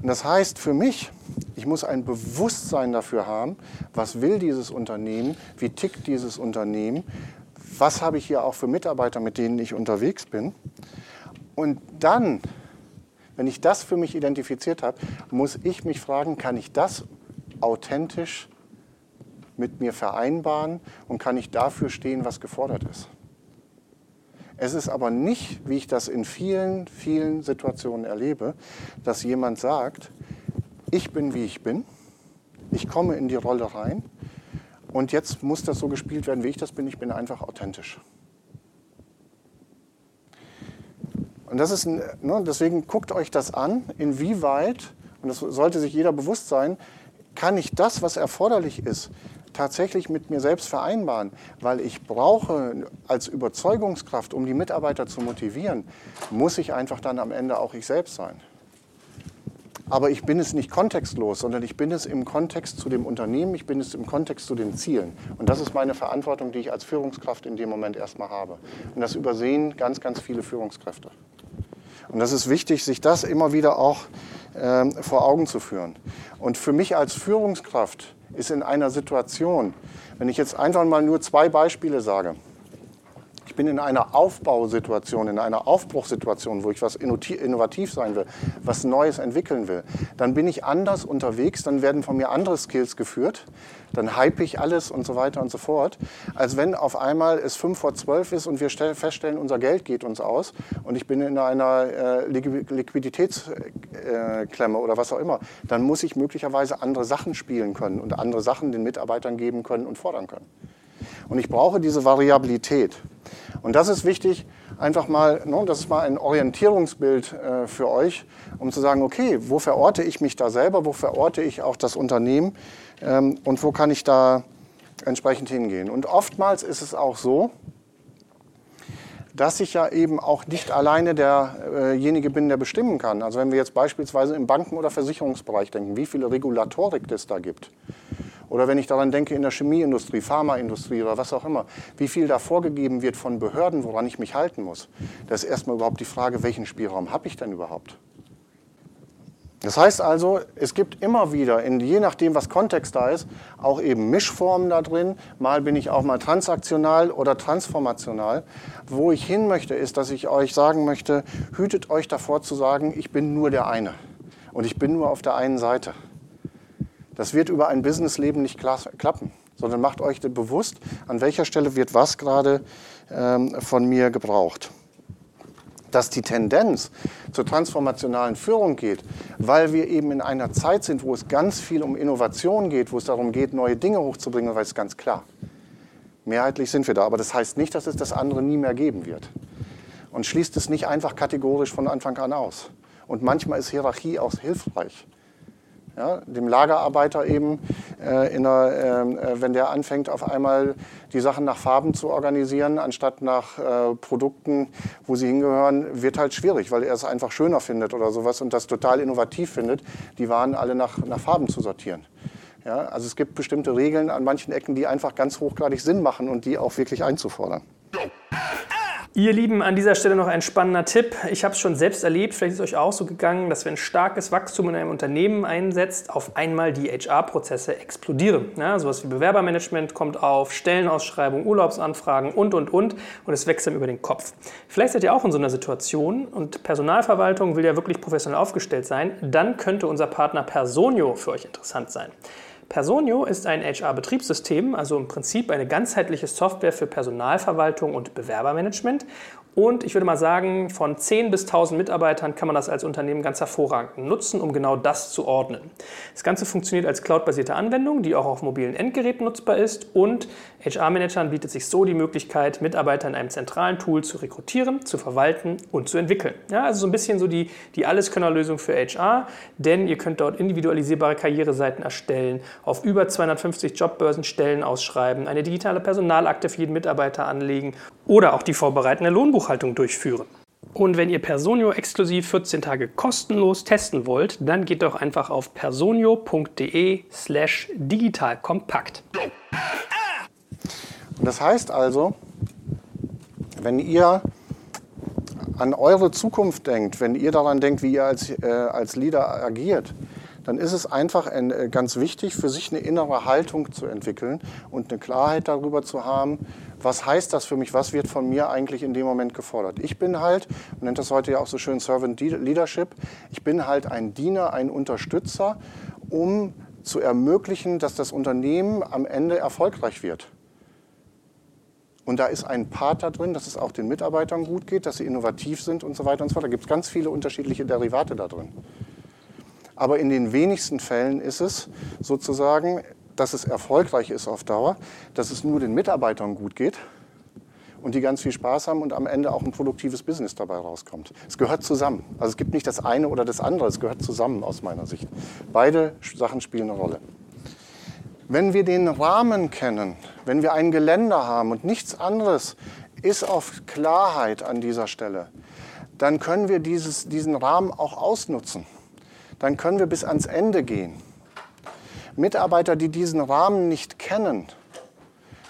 Speaker 2: Und das heißt für mich, ich muss ein Bewusstsein dafür haben, was will dieses Unternehmen, wie tickt dieses Unternehmen, was habe ich hier auch für Mitarbeiter, mit denen ich unterwegs bin. Und dann, wenn ich das für mich identifiziert habe, muss ich mich fragen, kann ich das authentisch mit mir vereinbaren und kann ich dafür stehen, was gefordert ist. Es ist aber nicht, wie ich das in vielen, vielen Situationen erlebe, dass jemand sagt, ich bin, wie ich bin, ich komme in die Rolle rein und jetzt muss das so gespielt werden, wie ich das bin, ich bin einfach authentisch. Und das ist, ne, deswegen guckt euch das an, inwieweit, und das sollte sich jeder bewusst sein, kann ich das, was erforderlich ist, tatsächlich mit mir selbst vereinbaren, weil ich brauche als Überzeugungskraft, um die Mitarbeiter zu motivieren, muss ich einfach dann am Ende auch ich selbst sein. Aber ich bin es nicht kontextlos, sondern ich bin es im Kontext zu dem Unternehmen, ich bin es im Kontext zu den Zielen. Und das ist meine Verantwortung, die ich als Führungskraft in dem Moment erstmal habe. Und das übersehen ganz, ganz viele Führungskräfte. Und das ist wichtig, sich das immer wieder auch vor Augen zu führen. Und für mich als Führungskraft ist in einer Situation, wenn ich jetzt einfach mal nur zwei Beispiele sage, ich bin in einer Aufbausituation, in einer Aufbruchssituation, wo ich was innovativ sein will, was Neues entwickeln will, dann bin ich anders unterwegs, dann werden von mir andere Skills geführt, dann hype ich alles und so weiter und so fort, als wenn auf einmal es fünf vor zwölf ist und wir feststellen, unser Geld geht uns aus und ich bin in einer äh, Liquiditätsklemme äh, oder was auch immer, dann muss ich möglicherweise andere Sachen spielen können und andere Sachen den Mitarbeitern geben können und fordern können. Und ich brauche diese Variabilität. Und das ist wichtig, einfach mal, ne, das ist mal ein Orientierungsbild äh, für euch, um zu sagen, okay, wo verorte ich mich da selber, wo verorte ich auch das Unternehmen ähm, und wo kann ich da entsprechend hingehen. Und oftmals ist es auch so, dass ich ja eben auch nicht alleine derjenige bin, der bestimmen kann. Also wenn wir jetzt beispielsweise im Banken- oder Versicherungsbereich denken, wie viele Regulatorik es da gibt. Oder wenn ich daran denke, in der Chemieindustrie, Pharmaindustrie oder was auch immer, wie viel da vorgegeben wird von Behörden, woran ich mich halten muss. Das ist erstmal überhaupt die Frage, welchen Spielraum habe ich denn überhaupt? Das heißt also, es gibt immer wieder, in, je nachdem, was Kontext da ist, auch eben Mischformen da drin. Mal bin ich auch mal transaktional oder transformational. Wo ich hin möchte, ist, dass ich euch sagen möchte, hütet euch davor zu sagen, ich bin nur der eine und ich bin nur auf der einen Seite. Das wird über ein Businessleben nicht klappen, sondern macht euch bewusst, an welcher Stelle wird was gerade ähm, von mir gebraucht. Dass die Tendenz zur transformationalen Führung geht, weil wir eben in einer Zeit sind, wo es ganz viel um Innovation geht, wo es darum geht, neue Dinge hochzubringen, weil es ganz klar. Mehrheitlich sind wir da, aber das heißt nicht, dass es das andere nie mehr geben wird. Und schließt es nicht einfach kategorisch von Anfang an aus. Und manchmal ist Hierarchie auch hilfreich. Ja, dem Lagerarbeiter eben, äh, einer, ähm, äh, wenn der anfängt, auf einmal die Sachen nach Farben zu organisieren, anstatt nach äh, Produkten, wo sie hingehören, wird halt schwierig, weil er es einfach schöner findet oder sowas und das total innovativ findet, die Waren alle nach, nach Farben zu sortieren. Ja, also es gibt bestimmte Regeln an manchen Ecken, die einfach ganz hochgradig Sinn machen und die auch wirklich einzufordern.
Speaker 1: Ihr Lieben, an dieser Stelle noch ein spannender Tipp. Ich habe es schon selbst erlebt, vielleicht ist es euch auch so gegangen, dass wenn starkes Wachstum in einem Unternehmen einsetzt, auf einmal die HR-Prozesse explodieren. Ja, sowas wie Bewerbermanagement kommt auf, Stellenausschreibung, Urlaubsanfragen und, und, und. Und es wächst dann über den Kopf. Vielleicht seid ihr auch in so einer Situation und Personalverwaltung will ja wirklich professionell aufgestellt sein. Dann könnte unser Partner Personio für euch interessant sein. Personio ist ein HR-Betriebssystem, also im Prinzip eine ganzheitliche Software für Personalverwaltung und Bewerbermanagement und ich würde mal sagen, von 10 bis 1000 Mitarbeitern kann man das als Unternehmen ganz hervorragend nutzen, um genau das zu ordnen. Das Ganze funktioniert als cloudbasierte Anwendung, die auch auf mobilen Endgeräten nutzbar ist. Und HR-Managern bietet sich so die Möglichkeit, Mitarbeiter in einem zentralen Tool zu rekrutieren, zu verwalten und zu entwickeln. Ja, also so ein bisschen so die, die Alleskönnerlösung für HR, denn ihr könnt dort individualisierbare Karriereseiten erstellen, auf über 250 Jobbörsen Stellen ausschreiben, eine digitale Personalakte für jeden Mitarbeiter anlegen oder auch die vorbereitende Lohnbuchhaltung durchführen. Und wenn ihr Personio exklusiv 14 Tage kostenlos testen wollt, dann geht doch einfach auf personio.de slash digitalkompakt.
Speaker 2: Das heißt also, wenn ihr an eure Zukunft denkt, wenn ihr daran denkt, wie ihr als, äh, als Leader agiert, dann ist es einfach ein, äh, ganz wichtig, für sich eine innere Haltung zu entwickeln und eine Klarheit darüber zu haben, was heißt das für mich, was wird von mir eigentlich in dem Moment gefordert. Ich bin halt, man nennt das heute ja auch so schön Servant Leadership, ich bin halt ein Diener, ein Unterstützer, um zu ermöglichen, dass das Unternehmen am Ende erfolgreich wird. Und da ist ein Part da drin, dass es auch den Mitarbeitern gut geht, dass sie innovativ sind und so weiter und so fort. Da gibt es ganz viele unterschiedliche Derivate da drin. Aber in den wenigsten Fällen ist es sozusagen, dass es erfolgreich ist auf Dauer, dass es nur den Mitarbeitern gut geht und die ganz viel Spaß haben und am Ende auch ein produktives Business dabei rauskommt. Es gehört zusammen. Also es gibt nicht das eine oder das andere, es gehört zusammen aus meiner Sicht. Beide Sachen spielen eine Rolle. Wenn wir den Rahmen kennen, wenn wir ein Geländer haben und nichts anderes ist auf Klarheit an dieser Stelle, dann können wir dieses, diesen Rahmen auch ausnutzen dann können wir bis ans Ende gehen. Mitarbeiter, die diesen Rahmen nicht kennen,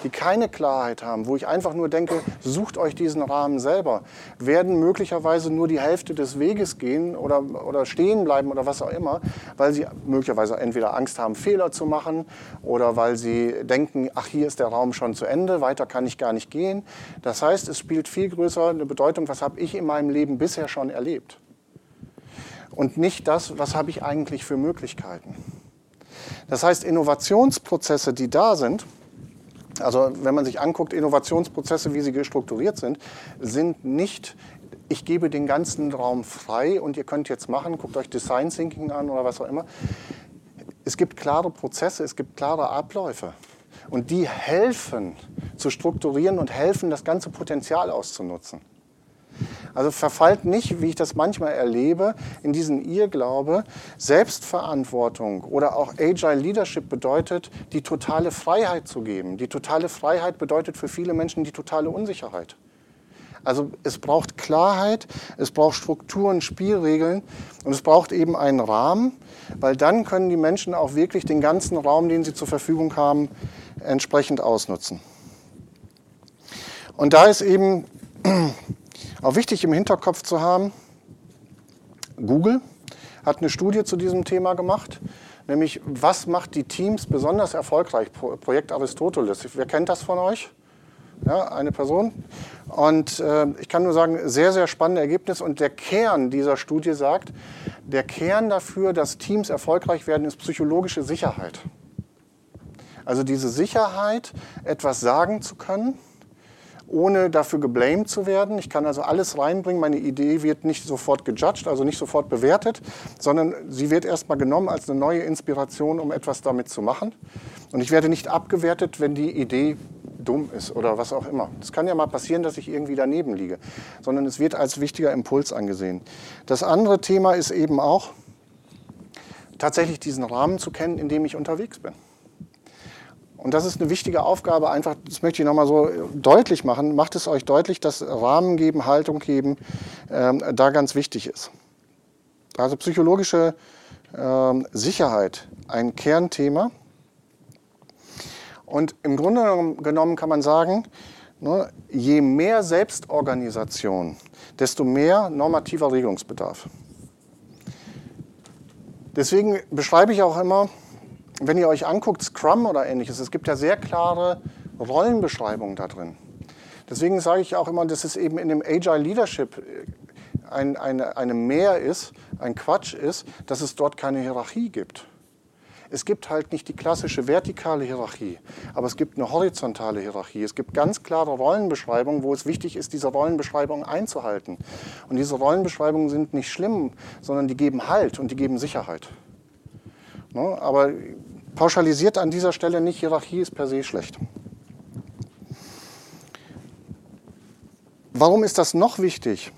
Speaker 2: die keine Klarheit haben, wo ich einfach nur denke, sucht euch diesen Rahmen selber, werden möglicherweise nur die Hälfte des Weges gehen oder, oder stehen bleiben oder was auch immer, weil sie möglicherweise entweder Angst haben, Fehler zu machen oder weil sie denken, ach, hier ist der Raum schon zu Ende, weiter kann ich gar nicht gehen. Das heißt, es spielt viel größer eine Bedeutung, was habe ich in meinem Leben bisher schon erlebt. Und nicht das, was habe ich eigentlich für Möglichkeiten. Das heißt, Innovationsprozesse, die da sind, also wenn man sich anguckt, Innovationsprozesse, wie sie strukturiert sind, sind nicht, ich gebe den ganzen Raum frei und ihr könnt jetzt machen, guckt euch Design Thinking an oder was auch immer. Es gibt klare Prozesse, es gibt klare Abläufe. Und die helfen zu strukturieren und helfen, das ganze Potenzial auszunutzen. Also verfallt nicht, wie ich das manchmal erlebe, in diesen Irrglaube, Selbstverantwortung oder auch Agile Leadership bedeutet, die totale Freiheit zu geben. Die totale Freiheit bedeutet für viele Menschen die totale Unsicherheit. Also es braucht Klarheit, es braucht Strukturen, Spielregeln und es braucht eben einen Rahmen, weil dann können die Menschen auch wirklich den ganzen Raum, den sie zur Verfügung haben, entsprechend ausnutzen. Und da ist eben auch wichtig im Hinterkopf zu haben, Google hat eine Studie zu diesem Thema gemacht, nämlich was macht die Teams besonders erfolgreich? Projekt Aristoteles. Wer kennt das von euch? Ja, eine Person. Und äh, ich kann nur sagen, sehr, sehr spannende Ergebnis. Und der Kern dieser Studie sagt, der Kern dafür, dass Teams erfolgreich werden, ist psychologische Sicherheit. Also diese Sicherheit, etwas sagen zu können, ohne dafür geblamed zu werden. Ich kann also alles reinbringen. Meine Idee wird nicht sofort gejudged, also nicht sofort bewertet, sondern sie wird erstmal genommen als eine neue Inspiration, um etwas damit zu machen. Und ich werde nicht abgewertet, wenn die Idee dumm ist oder was auch immer. Es kann ja mal passieren, dass ich irgendwie daneben liege, sondern es wird als wichtiger Impuls angesehen. Das andere Thema ist eben auch, tatsächlich diesen Rahmen zu kennen, in dem ich unterwegs bin. Und das ist eine wichtige Aufgabe, einfach, das möchte ich nochmal so deutlich machen, macht es euch deutlich, dass Rahmen geben, Haltung geben, ähm, da ganz wichtig ist. Also psychologische ähm, Sicherheit, ein Kernthema. Und im Grunde genommen kann man sagen, ne, je mehr Selbstorganisation, desto mehr normativer Regelungsbedarf. Deswegen beschreibe ich auch immer, wenn ihr euch anguckt, Scrum oder ähnliches, es gibt ja sehr klare Rollenbeschreibungen da drin. Deswegen sage ich auch immer, dass es eben in dem Agile Leadership ein, eine, eine Mehr ist, ein Quatsch ist, dass es dort keine Hierarchie gibt. Es gibt halt nicht die klassische vertikale Hierarchie, aber es gibt eine horizontale Hierarchie. Es gibt ganz klare Rollenbeschreibungen, wo es wichtig ist, diese Rollenbeschreibungen einzuhalten. Und diese Rollenbeschreibungen sind nicht schlimm, sondern die geben Halt und die geben Sicherheit. Ne? Aber pauschalisiert an dieser Stelle nicht, Hierarchie ist per se schlecht. Warum ist das noch wichtig?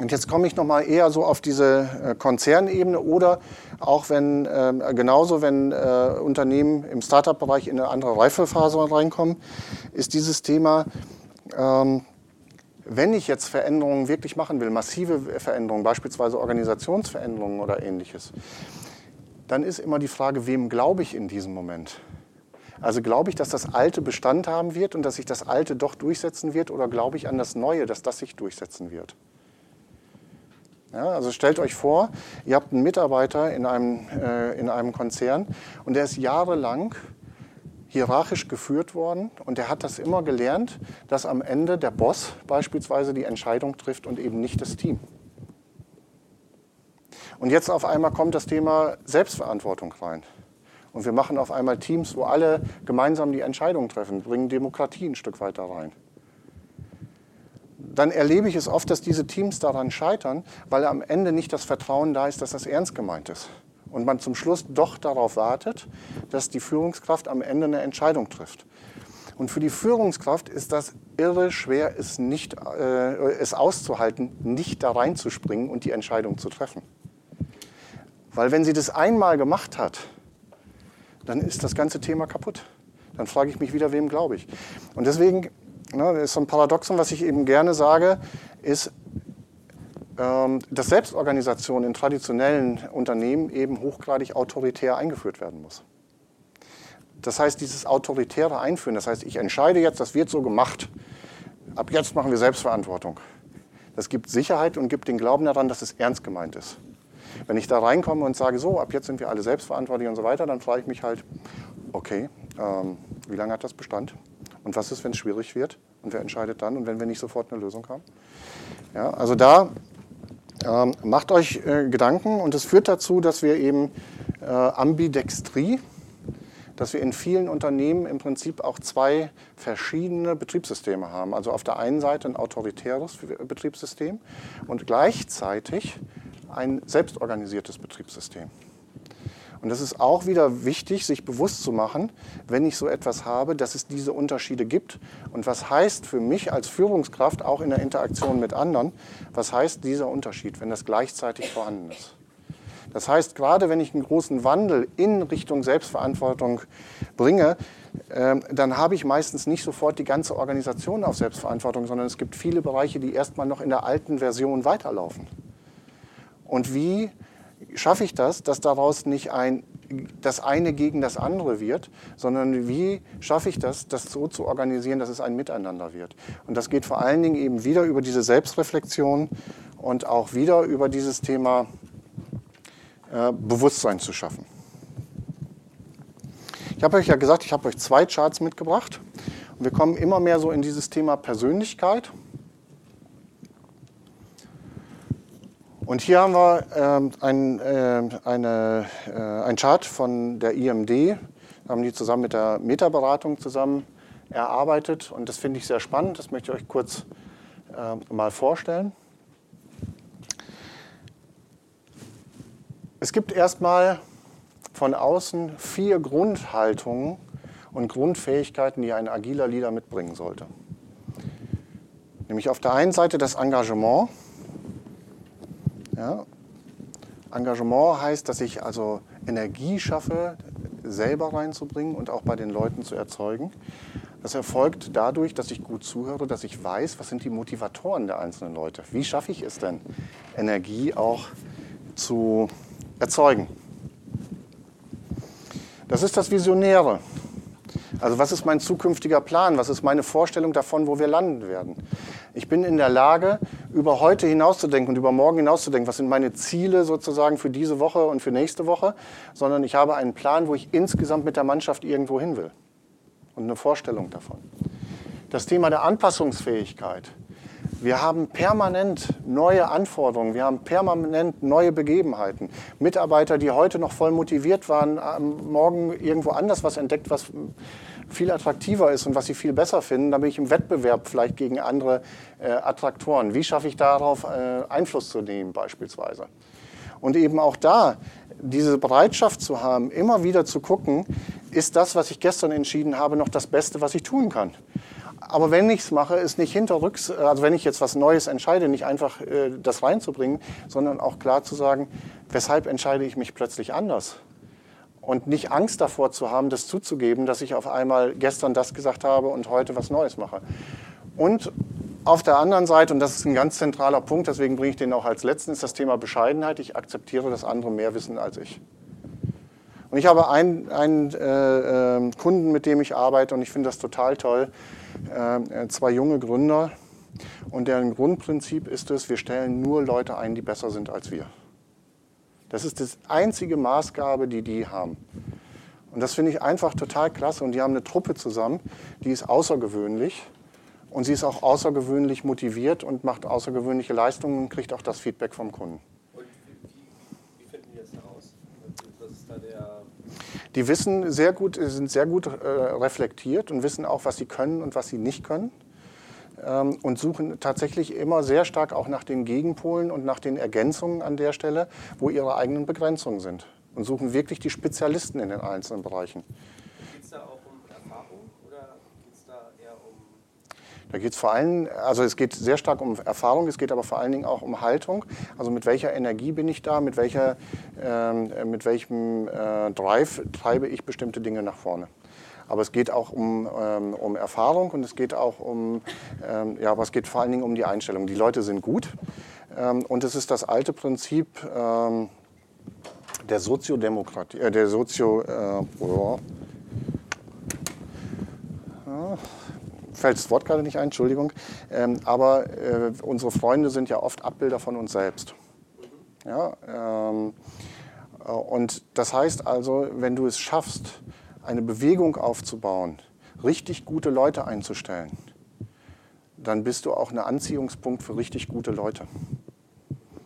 Speaker 2: Und jetzt komme ich nochmal eher so auf diese äh, Konzernebene oder auch wenn, äh, genauso wenn äh, Unternehmen im Startup-Bereich in eine andere Reifephase reinkommen, ist dieses Thema, ähm, wenn ich jetzt Veränderungen wirklich machen will, massive Veränderungen, beispielsweise Organisationsveränderungen oder ähnliches, dann ist immer die Frage, wem glaube ich in diesem Moment? Also glaube ich, dass das Alte Bestand haben wird und dass sich das Alte doch durchsetzen wird oder glaube ich an das Neue, dass das sich durchsetzen wird? Ja, also stellt euch vor, ihr habt einen Mitarbeiter in einem, äh, in einem Konzern und der ist jahrelang hierarchisch geführt worden und der hat das immer gelernt, dass am Ende der Boss beispielsweise die Entscheidung trifft und eben nicht das Team. Und jetzt auf einmal kommt das Thema Selbstverantwortung rein. Und wir machen auf einmal Teams, wo alle gemeinsam die Entscheidungen treffen, bringen Demokratie ein Stück weiter rein. Dann erlebe ich es oft, dass diese Teams daran scheitern, weil am Ende nicht das Vertrauen da ist, dass das ernst gemeint ist. Und man zum Schluss doch darauf wartet, dass die Führungskraft am Ende eine Entscheidung trifft. Und für die Führungskraft ist das irre schwer, es, nicht, äh, es auszuhalten, nicht da reinzuspringen und die Entscheidung zu treffen. Weil wenn sie das einmal gemacht hat, dann ist das ganze Thema kaputt. Dann frage ich mich wieder, wem glaube ich. Und deswegen, ne, ist so ein Paradoxon, was ich eben gerne sage, ist, ähm, dass Selbstorganisation in traditionellen Unternehmen eben hochgradig autoritär eingeführt werden muss. das heißt, dieses autoritäre Einführen, das heißt, ich entscheide jetzt, das wird so gemacht. Ab jetzt machen wir Selbstverantwortung. Das gibt Sicherheit und gibt den Glauben daran, dass es ernst gemeint ist. Wenn ich da reinkomme und sage, so, ab jetzt sind wir alle selbstverantwortlich und so weiter, dann frage ich mich halt, okay, ähm, wie lange hat das Bestand? Und was ist, wenn es schwierig wird? Und wer entscheidet dann? Und wenn wir nicht sofort eine Lösung haben? Ja, also da ähm, macht euch äh, Gedanken und es führt dazu, dass wir eben äh, Ambidextrie, dass wir in vielen Unternehmen im Prinzip auch zwei verschiedene Betriebssysteme haben. Also auf der einen Seite ein autoritäres Betriebssystem und gleichzeitig ein selbstorganisiertes Betriebssystem. Und das ist auch wieder wichtig, sich bewusst zu machen, wenn ich so etwas habe, dass es diese Unterschiede gibt. Und was heißt für mich als Führungskraft, auch in der Interaktion mit anderen, was heißt dieser Unterschied, wenn das gleichzeitig vorhanden ist? Das heißt, gerade wenn ich einen großen Wandel in Richtung Selbstverantwortung bringe, ähm, dann habe ich meistens nicht sofort die ganze Organisation auf Selbstverantwortung, sondern es gibt viele Bereiche, die erstmal noch in der alten Version weiterlaufen. Und wie schaffe ich das, dass daraus nicht ein, das eine gegen das andere wird, sondern wie schaffe ich das, das so zu organisieren, dass es ein Miteinander wird. Und das geht vor allen Dingen eben wieder über diese Selbstreflexion und auch wieder über dieses Thema äh, Bewusstsein zu schaffen. Ich habe euch ja gesagt, ich habe euch zwei Charts mitgebracht. Und wir kommen immer mehr so in dieses Thema Persönlichkeit. Und hier haben wir ähm, ein, äh, eine, äh, ein Chart von der IMD, haben die zusammen mit der Metaberatung zusammen erarbeitet und das finde ich sehr spannend, das möchte ich euch kurz äh, mal vorstellen. Es gibt erstmal von außen vier Grundhaltungen und Grundfähigkeiten, die ein agiler Leader mitbringen sollte. Nämlich auf der einen Seite das Engagement, ja. Engagement heißt, dass ich also Energie schaffe, selber reinzubringen und auch bei den Leuten zu erzeugen. Das erfolgt dadurch, dass ich gut zuhöre, dass ich weiß, was sind die Motivatoren der einzelnen Leute. Wie schaffe ich es denn, Energie auch zu erzeugen? Das ist das Visionäre. Also was ist mein zukünftiger Plan? Was ist meine Vorstellung davon, wo wir landen werden? Ich bin in der Lage, über heute hinauszudenken und über morgen hinauszudenken. Was sind meine Ziele sozusagen für diese Woche und für nächste Woche? Sondern ich habe einen Plan, wo ich insgesamt mit der Mannschaft irgendwo hin will. Und eine Vorstellung davon. Das Thema der Anpassungsfähigkeit. Wir haben permanent neue Anforderungen, wir haben permanent neue Begebenheiten. Mitarbeiter, die heute noch voll motiviert waren, morgen irgendwo anders was entdeckt, was viel attraktiver ist und was sie viel besser finden, dann bin ich im Wettbewerb vielleicht gegen andere äh, Attraktoren. Wie schaffe ich darauf äh, Einfluss zu nehmen beispielsweise? Und eben auch da diese Bereitschaft zu haben, immer wieder zu gucken, ist das, was ich gestern entschieden habe, noch das Beste, was ich tun kann. Aber wenn ich es mache, ist nicht hinterrücks, also wenn ich jetzt was Neues entscheide, nicht einfach äh, das reinzubringen, sondern auch klar zu sagen, weshalb entscheide ich mich plötzlich anders? Und nicht Angst davor zu haben, das zuzugeben, dass ich auf einmal gestern das gesagt habe und heute was Neues mache. Und auf der anderen Seite, und das ist ein ganz zentraler Punkt, deswegen bringe ich den auch als letzten, ist das Thema Bescheidenheit. Ich akzeptiere, dass andere mehr wissen als ich. Und ich habe einen, einen äh, äh, Kunden, mit dem ich arbeite, und ich finde das total toll. Äh, zwei junge Gründer. Und deren Grundprinzip ist es, wir stellen nur Leute ein, die besser sind als wir. Das ist das einzige Maßgabe, die die haben. Und das finde ich einfach total klasse. Und die haben eine Truppe zusammen, die ist außergewöhnlich. Und sie ist auch außergewöhnlich motiviert und macht außergewöhnliche Leistungen und kriegt auch das Feedback vom Kunden. Die wissen sehr gut, sind sehr gut äh, reflektiert und wissen auch, was sie können und was sie nicht können. Ähm, und suchen tatsächlich immer sehr stark auch nach den Gegenpolen und nach den Ergänzungen an der Stelle, wo ihre eigenen Begrenzungen sind. Und suchen wirklich die Spezialisten in den einzelnen Bereichen. Geht es da auch um Erfahrung oder geht es da eher um. Da geht es vor allem, also es geht sehr stark um Erfahrung, es geht aber vor allen Dingen auch um Haltung. Also mit welcher Energie bin ich da, mit, welcher, äh, mit welchem äh, Drive treibe ich bestimmte Dinge nach vorne. Aber es geht auch um, ähm, um Erfahrung und es geht auch um, ähm, ja, aber es geht vor allen Dingen um die Einstellung. Die Leute sind gut ähm, und es ist das alte Prinzip ähm, der Soziodemokratie, äh, der Sozio, äh, fällt das Wort gerade nicht ein, Entschuldigung. Ähm, aber äh, unsere Freunde sind ja oft Abbilder von uns selbst. Ja, ähm, äh, und das heißt also, wenn du es schaffst, eine Bewegung aufzubauen, richtig gute Leute einzustellen, dann bist du auch ein Anziehungspunkt für richtig gute Leute.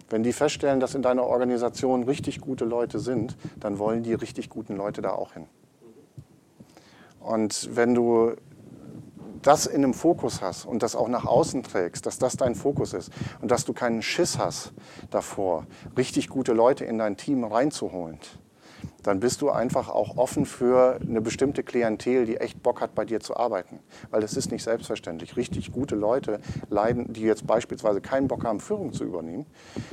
Speaker 2: Wenn die feststellen, dass in deiner Organisation richtig gute Leute sind, dann wollen die richtig guten Leute da auch hin. Und wenn du das in einem Fokus hast und das auch nach außen trägst, dass das dein Fokus ist und dass du keinen Schiss hast davor, richtig gute Leute in dein Team reinzuholen, dann bist du einfach auch offen für eine bestimmte Klientel, die echt Bock hat, bei dir zu arbeiten. Weil das ist nicht selbstverständlich. Richtig gute Leute leiden, die jetzt beispielsweise keinen Bock haben, Führung zu übernehmen,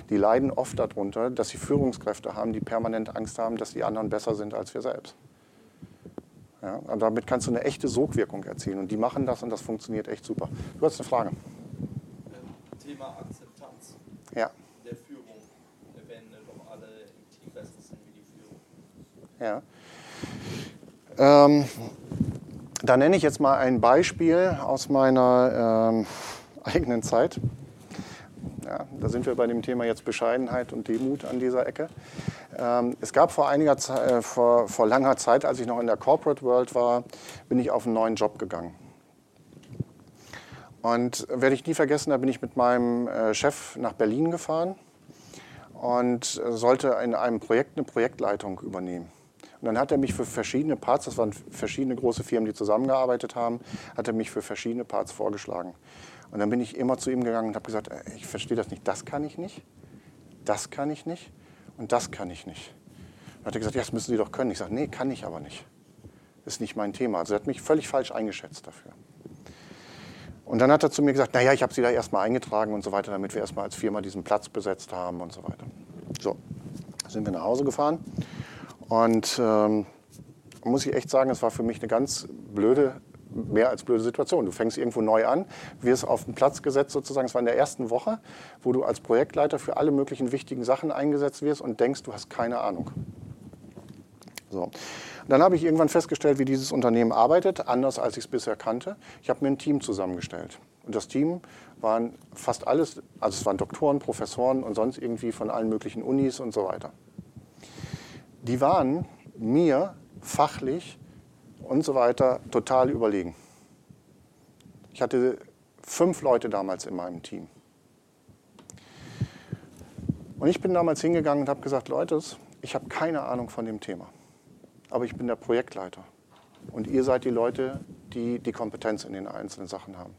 Speaker 2: die leiden oft darunter, dass sie Führungskräfte haben, die permanent Angst haben, dass die anderen besser sind als wir selbst. Ja, und damit kannst du eine echte Sogwirkung erzielen. Und die machen das und das funktioniert echt super. Du hast eine Frage.
Speaker 7: Thema Akzeptanz
Speaker 2: Ja.
Speaker 7: der Führung, wenn doch alle im Team besser sind wie die Führung.
Speaker 2: Ja. Ähm, da nenne ich jetzt mal ein Beispiel aus meiner ähm, eigenen Zeit. Ja, da sind wir bei dem Thema jetzt Bescheidenheit und Demut an dieser Ecke. Ähm, es gab vor, einiger Zeit, äh, vor, vor langer Zeit, als ich noch in der Corporate World war, bin ich auf einen neuen Job gegangen. Und werde ich nie vergessen, da bin ich mit meinem äh, Chef nach Berlin gefahren und sollte in einem Projekt eine Projektleitung übernehmen. Und dann hat er mich für verschiedene Parts, das waren verschiedene große Firmen, die zusammengearbeitet haben, hat er mich für verschiedene Parts vorgeschlagen. Und dann bin ich immer zu ihm gegangen und habe gesagt, äh, ich verstehe das nicht, das kann ich nicht, das kann ich nicht und das kann ich nicht. Dann hat er gesagt, ja, das müssen Sie doch können. Ich sage, nee, kann ich aber nicht. Ist nicht mein Thema. Also er hat mich völlig falsch eingeschätzt dafür. Und dann hat er zu mir gesagt, naja, ich habe Sie da erstmal eingetragen und so weiter, damit wir erstmal als Firma diesen Platz besetzt haben und so weiter. So, sind wir nach Hause gefahren und ähm, muss ich echt sagen, es war für mich eine ganz blöde, mehr als blöde Situation. Du fängst irgendwo neu an, wirst auf den Platz gesetzt sozusagen. Es war in der ersten Woche, wo du als Projektleiter für alle möglichen wichtigen Sachen eingesetzt wirst und denkst, du hast keine Ahnung. So. Dann habe ich irgendwann festgestellt, wie dieses Unternehmen arbeitet, anders als ich es bisher kannte. Ich habe mir ein Team zusammengestellt. Und das Team waren fast alles, also es waren Doktoren, Professoren und sonst irgendwie von allen möglichen Unis und so weiter. Die waren mir fachlich und so weiter total überlegen. Ich hatte fünf Leute damals in meinem Team. Und ich bin damals hingegangen und habe gesagt, Leute, ich habe keine Ahnung von dem Thema aber ich bin der Projektleiter. Und ihr seid die Leute, die die Kompetenz in den einzelnen Sachen haben.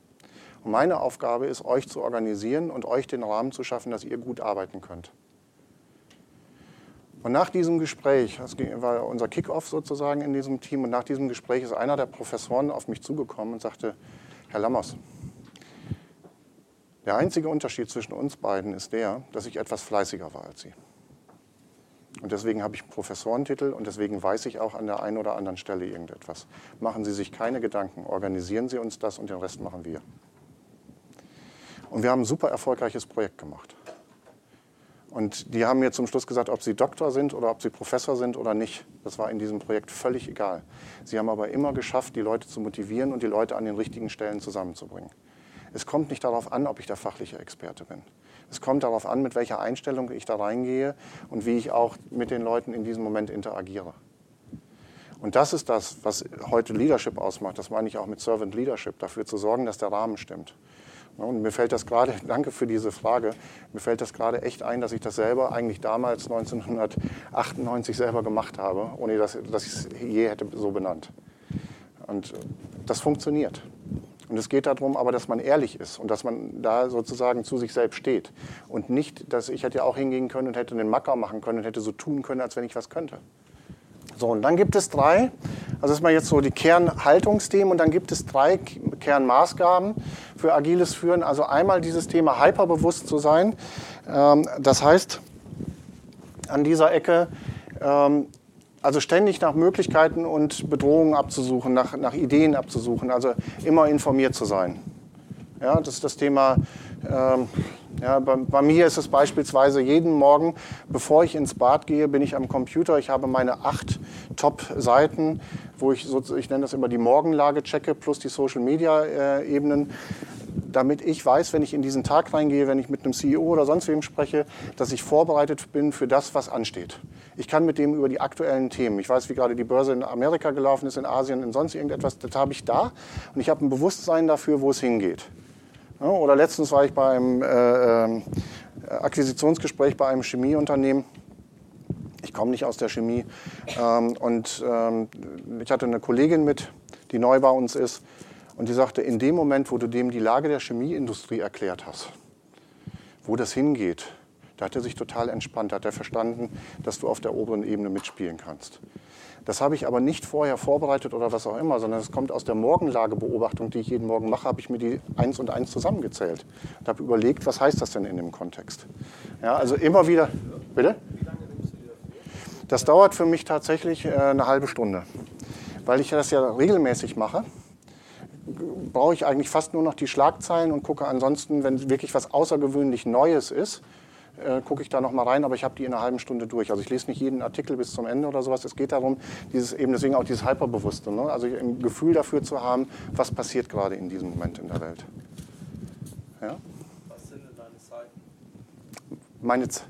Speaker 2: Und meine Aufgabe ist, euch zu organisieren und euch den Rahmen zu schaffen, dass ihr gut arbeiten könnt. Und nach diesem Gespräch, das war unser Kickoff sozusagen in diesem Team, und nach diesem Gespräch ist einer der Professoren auf mich zugekommen und sagte, Herr Lammers, der einzige Unterschied zwischen uns beiden ist der, dass ich etwas fleißiger war als Sie. Und deswegen habe ich einen Professorentitel und deswegen weiß ich auch an der einen oder anderen Stelle irgendetwas. Machen Sie sich keine Gedanken, organisieren Sie uns das und den Rest machen wir. Und wir haben ein super erfolgreiches Projekt gemacht. Und die haben mir zum Schluss gesagt, ob sie Doktor sind oder ob sie Professor sind oder nicht. Das war in diesem Projekt völlig egal. Sie haben aber immer geschafft, die Leute zu motivieren und die Leute an den richtigen Stellen zusammenzubringen. Es kommt nicht darauf an, ob ich der fachliche Experte bin. Es kommt darauf an, mit welcher Einstellung ich da reingehe und wie ich auch mit den Leuten in diesem Moment interagiere. Und das ist das, was heute Leadership ausmacht. Das meine ich auch mit Servant Leadership, dafür zu sorgen, dass der Rahmen stimmt. Und mir fällt das gerade, danke für diese Frage, mir fällt das gerade echt ein, dass ich das selber eigentlich damals 1998 selber gemacht habe, ohne dass, dass ich es je hätte so benannt. Und das funktioniert. Und es geht darum, aber dass man ehrlich ist und dass man da sozusagen zu sich selbst steht. Und nicht, dass ich hätte ja auch hingehen können und hätte einen Macker machen können und hätte so tun können, als wenn ich was könnte. So, und dann gibt es drei, also das ist mal jetzt so die Kernhaltungsthemen und dann gibt es drei Kernmaßgaben für agiles Führen. Also einmal dieses Thema hyperbewusst zu sein. Ähm, das heißt, an dieser Ecke ähm, also ständig nach Möglichkeiten und Bedrohungen abzusuchen, nach, nach Ideen abzusuchen, also immer informiert zu sein. Ja, das ist das Thema, ähm, Ja, bei, bei, mir ist es beispielsweise jeden Morgen, bevor ich ins Bad gehe, bin ich am Computer. Ich habe meine acht Top-Seiten, wo ich, so, ich nenne das immer die Morgenlage checke, plus die Social-Media-Ebenen, damit ich weiß, wenn ich in diesen Tag reingehe, wenn ich mit einem CEO oder sonst wem spreche, dass ich vorbereitet bin für das, was ansteht. Ich kann mit dem über die aktuellen Themen, ich weiß, wie gerade die Börse in Amerika gelaufen ist, in Asien, in sonst irgendetwas, das habe ich da und ich habe ein Bewusstsein dafür, wo es hingeht. Ja, oder letztens war ich bei einem äh, äh, Akquisitionsgespräch bei einem Chemieunternehmen. Ich komme nicht aus der Chemie. Ähm, und ähm, ich hatte eine Kollegin mit, die neu bei uns ist. Und die sagte, in dem Moment, wo du dem die Lage der Chemieindustrie erklärt hast, wo das hingeht, da hat er sich total entspannt, hat er verstanden, dass du auf der oberen Ebene mitspielen kannst. Das habe ich aber nicht vorher vorbereitet oder was auch immer, sondern es kommt aus der Morgenlagebeobachtung, die ich jeden Morgen mache, habe ich mir die eins und eins zusammengezählt und habe überlegt, was heißt das denn in dem Kontext. Ja, also immer wieder, bitte? Das dauert für mich tatsächlich äh, eine halbe Stunde, weil ich das ja regelmäßig mache brauche ich eigentlich fast nur noch die Schlagzeilen und gucke ansonsten, wenn wirklich was außergewöhnlich Neues ist, äh, gucke ich da noch mal rein, aber ich habe die in einer halben Stunde durch. Also ich lese nicht jeden Artikel bis zum Ende oder sowas. Es geht darum, dieses eben deswegen auch dieses Hyperbewusste, ne? also ein Gefühl dafür zu haben, was passiert gerade in diesem Moment in der Welt.
Speaker 7: Ja? Was sind denn deine Seiten?
Speaker 2: Meine Z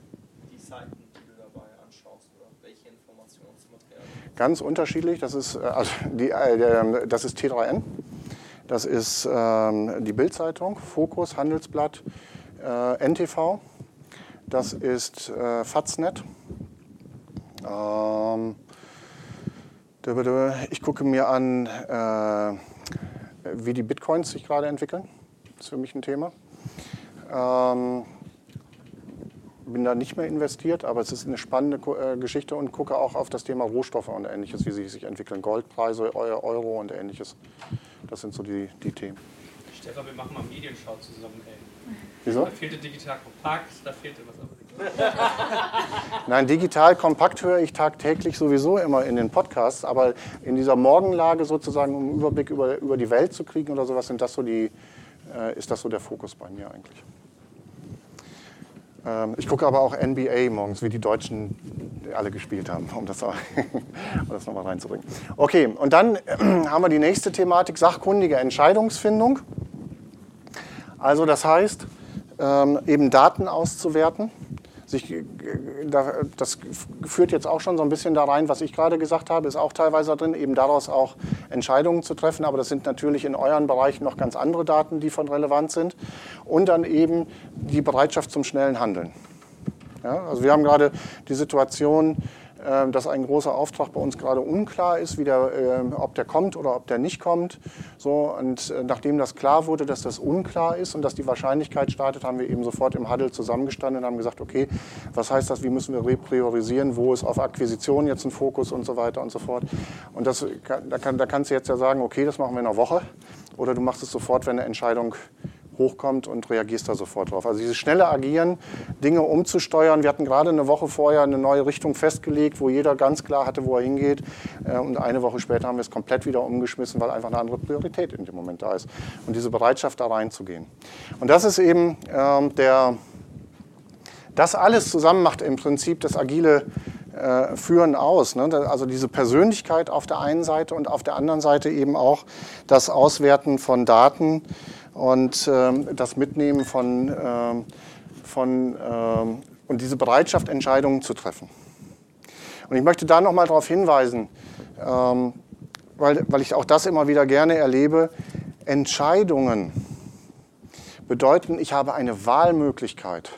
Speaker 7: die Seiten, die du dabei anschaust oder welche Informationsmaterialien?
Speaker 2: Ganz unterschiedlich. Das ist, äh, also die, äh, das ist T3N. Das ist ähm, die Bildzeitung, Fokus, Handelsblatt, äh, NTV. Das ist äh, Faznet. Ähm, ich gucke mir an, äh, wie die Bitcoins sich gerade entwickeln. Das ist für mich ein Thema. Ähm, bin da nicht mehr investiert, aber es ist eine spannende äh, Geschichte und gucke auch auf das Thema Rohstoffe und ähnliches, wie sie sich entwickeln. Goldpreise, Euro und ähnliches. Das sind so die, die Themen.
Speaker 1: Stefan, wir machen mal Medienschau zusammen, ey.
Speaker 2: Wieso?
Speaker 1: Da fehlte digital kompakt, da fehlte was anderes.
Speaker 2: Nein, digital kompakt höre ich tagtäglich sowieso immer in den Podcasts, aber in dieser Morgenlage sozusagen, um einen Überblick über, über die Welt zu kriegen oder sowas, sind das so die, äh, ist das so der Fokus bei mir eigentlich. Ähm, ich gucke aber auch NBA morgens, wie die Deutschen alle gespielt haben, um das, um das nochmal reinzubringen. Okay, und dann äh, haben wir die nächste Thematik, sachkundige Entscheidungsfindung. Also das heißt, ähm, eben Daten auszuwerten. Äh, das führt jetzt auch schon so ein bisschen da rein, was ich gerade gesagt habe, ist auch teilweise drin, eben daraus auch Entscheidungen zu treffen. Aber das sind natürlich in euren Bereichen noch ganz andere Daten, die von relevant sind. Und dann eben die Bereitschaft zum schnellen Handeln. Ja, also wir haben gerade die Situation, dass ein großer Auftrag bei uns gerade unklar ist, wie der, ähm, ob der kommt oder ob der nicht kommt. So, und äh, nachdem das klar wurde, dass das unklar ist und dass die Wahrscheinlichkeit startet, haben wir eben sofort im Huddle zusammengestanden und haben gesagt, okay, was heißt das, wie müssen wir repriorisieren, wo ist auf Akquisition jetzt ein Fokus und so weiter und so fort. Und das, da, kann, da kannst du jetzt ja sagen, okay, das machen wir in einer Woche oder du machst es sofort, wenn eine Entscheidung hochkommt und reagierst da sofort drauf. Also dieses schnelle Agieren, Dinge umzusteuern. Wir hatten gerade eine Woche vorher eine neue Richtung festgelegt, wo jeder ganz klar hatte, wo er hingeht. Äh, und eine Woche später haben wir es komplett wieder umgeschmissen, weil einfach eine andere Priorität in dem Moment da ist. Und diese Bereitschaft, da reinzugehen. Und das ist eben ähm, der, das alles zusammen macht im Prinzip das agile äh, Führen aus. Ne? Also diese Persönlichkeit auf der einen Seite und auf der anderen Seite eben auch das Auswerten von Daten und ähm, das Mitnehmen von, ähm, von ähm, und diese Bereitschaft, Entscheidungen zu treffen. Und ich möchte da nochmal darauf hinweisen, weil, weil ich auch das immer wieder gerne erlebe, Entscheidungen bedeuten, ich habe eine Wahlmöglichkeit.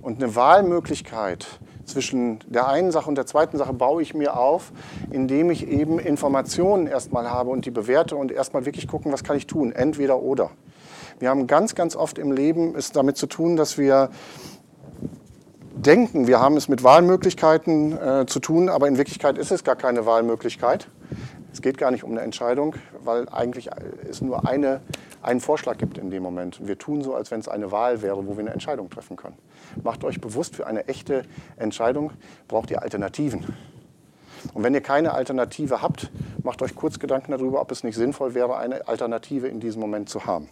Speaker 2: Und eine Wahlmöglichkeit zwischen der einen Sache und der zweiten Sache baue ich mir auf, indem ich eben Informationen erstmal habe und die bewerte und erstmal wirklich gucken, was kann ich tun, entweder oder. Wir haben ganz, ganz oft im Leben es damit zu tun, dass wir denken, wir haben es mit Wahlmöglichkeiten äh, zu tun, aber in Wirklichkeit ist es gar keine Wahlmöglichkeit. Es geht gar nicht um eine Entscheidung, weil eigentlich es nur eine, einen Vorschlag gibt in dem Moment. Wir tun so, als wenn es eine Wahl wäre, wo wir eine Entscheidung treffen können. Macht euch bewusst, für eine echte Entscheidung braucht ihr Alternativen. Und wenn ihr keine Alternative habt, macht euch kurz Gedanken darüber, ob es nicht sinnvoll wäre, eine Alternative in diesem Moment zu haben.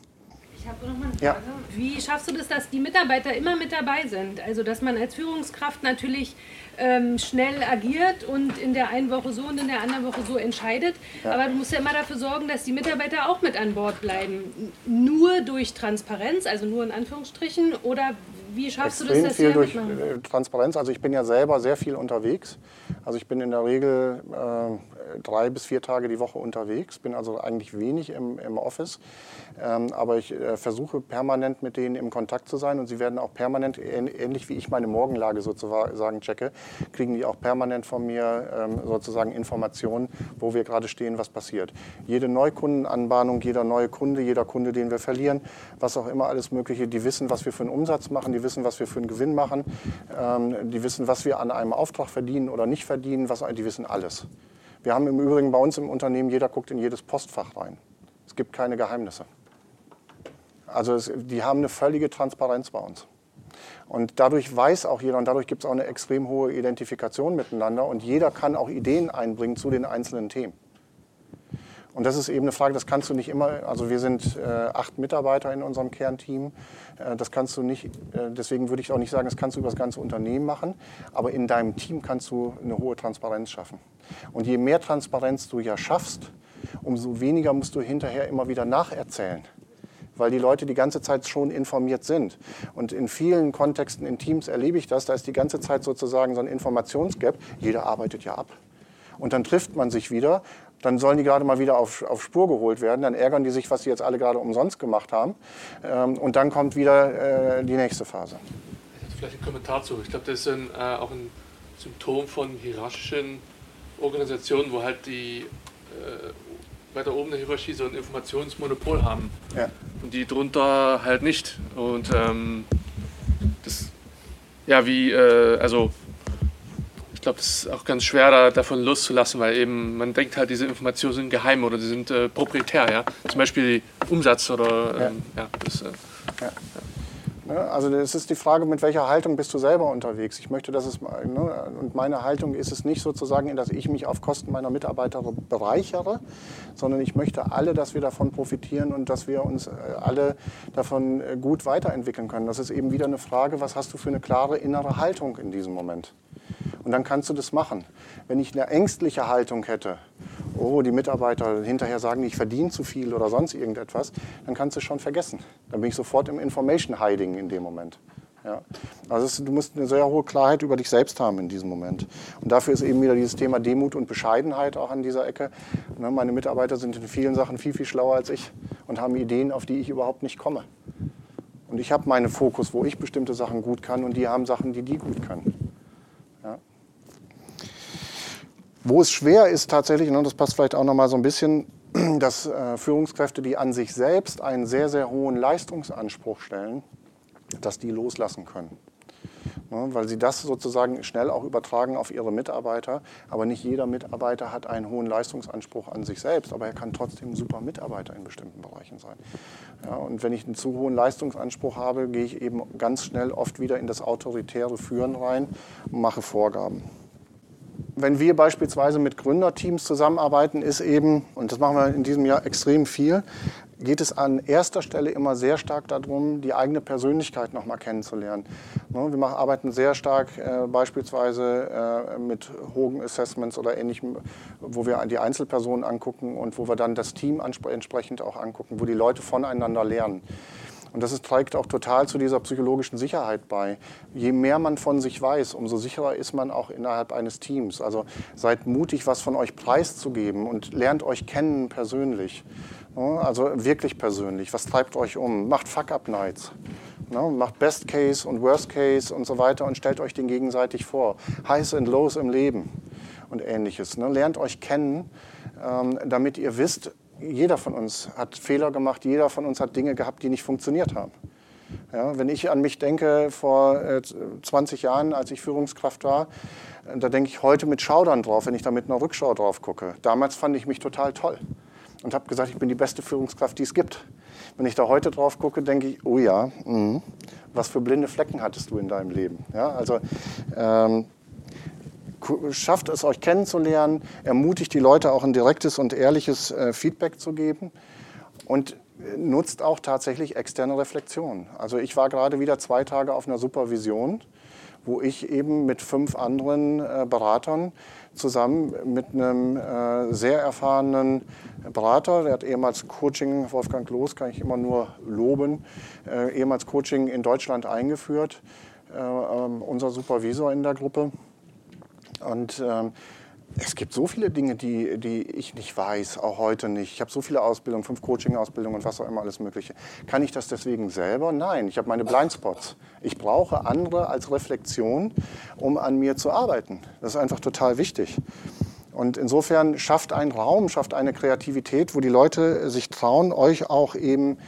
Speaker 8: Ich habe noch mal eine
Speaker 2: Ja.
Speaker 8: Frage. Wie schaffst du das, dass die Mitarbeiter immer mit dabei sind? Also, dass man als Führungskraft natürlich ähm, schnell agiert und in der einen Woche so und in der anderen Woche so entscheidet. Aber du musst ja immer dafür sorgen, dass die Mitarbeiter auch mit an Bord bleiben. Nur durch Transparenz, also nur in Anführungsstrichen, oder wie schaffst du das,
Speaker 2: extrem
Speaker 8: dass
Speaker 2: viel durch
Speaker 8: mitmachen?
Speaker 2: äh, Transparenz. Also ich bin ja selber sehr viel unterwegs. Also ich bin in der Regel äh, drei bis vier Tage die Woche unterwegs, bin also eigentlich wenig im, im Office. Ähm, aber ich äh, versuche permanent mit denen im Kontakt zu sein und sie werden auch permanent, ähn- ähnlich wie ich meine Morgenlage sozusagen checke, kriegen die auch permanent von mir ähm, sozusagen Informationen, wo wir gerade stehen, was passiert. Jede Neukundenanbahnung, jeder neue Kunde, jeder Kunde, den wir verlieren, was auch immer alles Mögliche, die wissen, was wir für einen Umsatz machen, die wissen, was wir für einen Gewinn machen, ähm, die wissen, was wir an einem Auftrag verdienen oder nicht verdienen, was, die wissen alles. Wir haben im Übrigen bei uns im Unternehmen, jeder guckt in jedes Postfach rein. Es gibt keine Geheimnisse. Also es, die haben eine völlige Transparenz bei uns. Und dadurch weiß auch jeder und dadurch gibt es auch eine extrem hohe Identifikation miteinander und jeder kann auch Ideen einbringen zu den einzelnen Themen. Und das ist eben eine Frage, das kannst du nicht immer, also wir sind äh, acht Mitarbeiter in unserem Kernteam, äh, das kannst du nicht, äh, deswegen würde ich auch nicht sagen, das kannst du über das ganze Unternehmen machen, aber in deinem Team kannst du eine hohe Transparenz schaffen. Und je mehr Transparenz du ja schaffst, umso weniger musst du hinterher immer wieder nacherzählen weil die Leute die ganze Zeit schon informiert sind. Und in vielen Kontexten in Teams erlebe ich das, da ist die ganze Zeit sozusagen so ein Informationsgap. Jeder arbeitet ja ab. Und dann trifft man sich wieder, dann sollen die gerade mal wieder auf, auf Spur geholt werden, dann ärgern die sich, was sie jetzt alle gerade umsonst gemacht haben. Ähm, und dann kommt wieder äh, die nächste Phase.
Speaker 6: Vielleicht einen Kommentar zu. Ich glaube, das ist ein, äh, auch ein Symptom von hierarchischen Organisationen, wo halt die äh, weiter oben der Hierarchie so ein Informationsmonopol haben.
Speaker 2: Ja.
Speaker 6: Und die drunter halt nicht. Und ähm, das, ja, wie, äh, also ich glaube, es ist auch ganz schwer, da, davon loszulassen, weil eben man denkt halt, diese Informationen sind geheim oder die sind äh, proprietär, ja. Zum Beispiel Umsatz oder ähm, ja. das, äh,
Speaker 2: Ne? Also es ist die Frage, mit welcher Haltung bist du selber unterwegs. Ich möchte, dass es, ne, und meine Haltung ist es nicht sozusagen, dass ich mich auf Kosten meiner Mitarbeiter bereichere, sondern ich möchte alle, dass wir davon profitieren und dass wir uns äh, alle davon äh, gut weiterentwickeln können. Das ist eben wieder eine Frage, was hast du für eine klare innere Haltung in diesem Moment? Und dann kannst du das machen. Wenn ich eine ängstliche Haltung hätte, oh, die Mitarbeiter hinterher sagen, ich verdiene zu viel oder sonst irgendetwas, dann kannst du es schon vergessen. Dann bin ich sofort im Information Hiding in dem Moment. Ja. Also es, du musst eine sehr hohe Klarheit über dich selbst haben in diesem Moment. Und dafür ist eben wieder dieses Thema Demut und Bescheidenheit auch an dieser Ecke. Ne, meine Mitarbeiter sind in vielen Sachen viel, viel schlauer als ich und haben Ideen, auf die ich überhaupt nicht komme. Und ich habe meinen Fokus, wo ich bestimmte Sachen gut kann und die haben Sachen, die die gut können. Ja. Wo es schwer ist tatsächlich, und das passt vielleicht auch noch mal so ein bisschen, dass äh, Führungskräfte, die an sich selbst einen sehr, sehr hohen Leistungsanspruch stellen, dass die loslassen können. Ne, weil sie das sozusagen schnell auch übertragen auf ihre Mitarbeiter. Aber nicht jeder Mitarbeiter hat einen hohen Leistungsanspruch an sich selbst, aber er kann trotzdem ein super Mitarbeiter in bestimmten Bereichen sein. Ja, und wenn ich einen zu hohen Leistungsanspruch habe, gehe ich eben ganz schnell oft wieder in das autoritäre Führen rein und mache Vorgaben wenn wir beispielsweise mit Gründerteams zusammenarbeiten, ist eben, und das machen wir in diesem Jahr extrem viel, geht es an erster Stelle immer sehr stark darum, die eigene Persönlichkeit noch mal kennenzulernen. Ne, Wir arbeiten sehr stark äh, beispielsweise äh, mit hohen Assessments oder ähnlichem, wo wir die Einzelpersonen angucken und wo wir dann das Team entsprechend auch angucken, wo die Leute voneinander lernen. Und das ist, trägt auch total zu dieser psychologischen Sicherheit bei. Je mehr man von sich weiß, umso sicherer ist man auch innerhalb eines Teams. Also seid mutig, was von euch preiszugeben und lernt euch kennen persönlich. Ja, Also wirklich persönlich. Was treibt euch um? Macht Fuck-Up-Nights. Ne, macht Best Case und Worst Case und so weiter und stellt euch den gegenseitig vor. Highs und Lows im Leben und ähnliches. Ne? Lernt euch kennen, ähm, damit ihr wisst, jeder von uns hat Fehler gemacht, jeder von uns hat Dinge gehabt, die nicht funktioniert haben. Ja, wenn ich an mich denke vor äh, 20 Jahren, als ich Führungskraft war, äh, da denke ich heute mit Schaudern drauf, wenn ich da mit einer Rückschau drauf gucke. Damals fand ich mich total toll und habe gesagt, ich bin die beste Führungskraft, die es gibt. Wenn ich da heute drauf gucke, denke ich, oh ja, mh, was für blinde Flecken hattest du in deinem Leben? Ja, also ähm, schafft es, euch kennenzulernen, ermutigt die Leute auch ein direktes und ehrliches äh, Feedback zu geben. Und nutzt auch tatsächlich externe Reflexion. Also ich war gerade wieder zwei Tage auf einer Supervision, wo ich eben mit fünf anderen äh, Beratern zusammen mit einem äh, sehr erfahrenen Berater, der hat ehemals Coaching, Wolfgang Loos kann ich immer nur loben, äh, ehemals Coaching in Deutschland eingeführt, äh, ähm, unser Supervisor in der Gruppe. Und ähm, es gibt so viele Dinge, die, die ich nicht weiß, auch heute nicht. Ich habe so viele Ausbildungen, fünf Coaching-Ausbildungen und was auch immer alles Mögliche. Kann ich das deswegen selber? Nein, ich habe meine Blindspots. Ich brauche andere als Reflexion, um an mir zu arbeiten. Das ist einfach total wichtig. Und insofern schafft ein Raum, schafft eine Kreativität, wo die Leute sich trauen, euch auch eben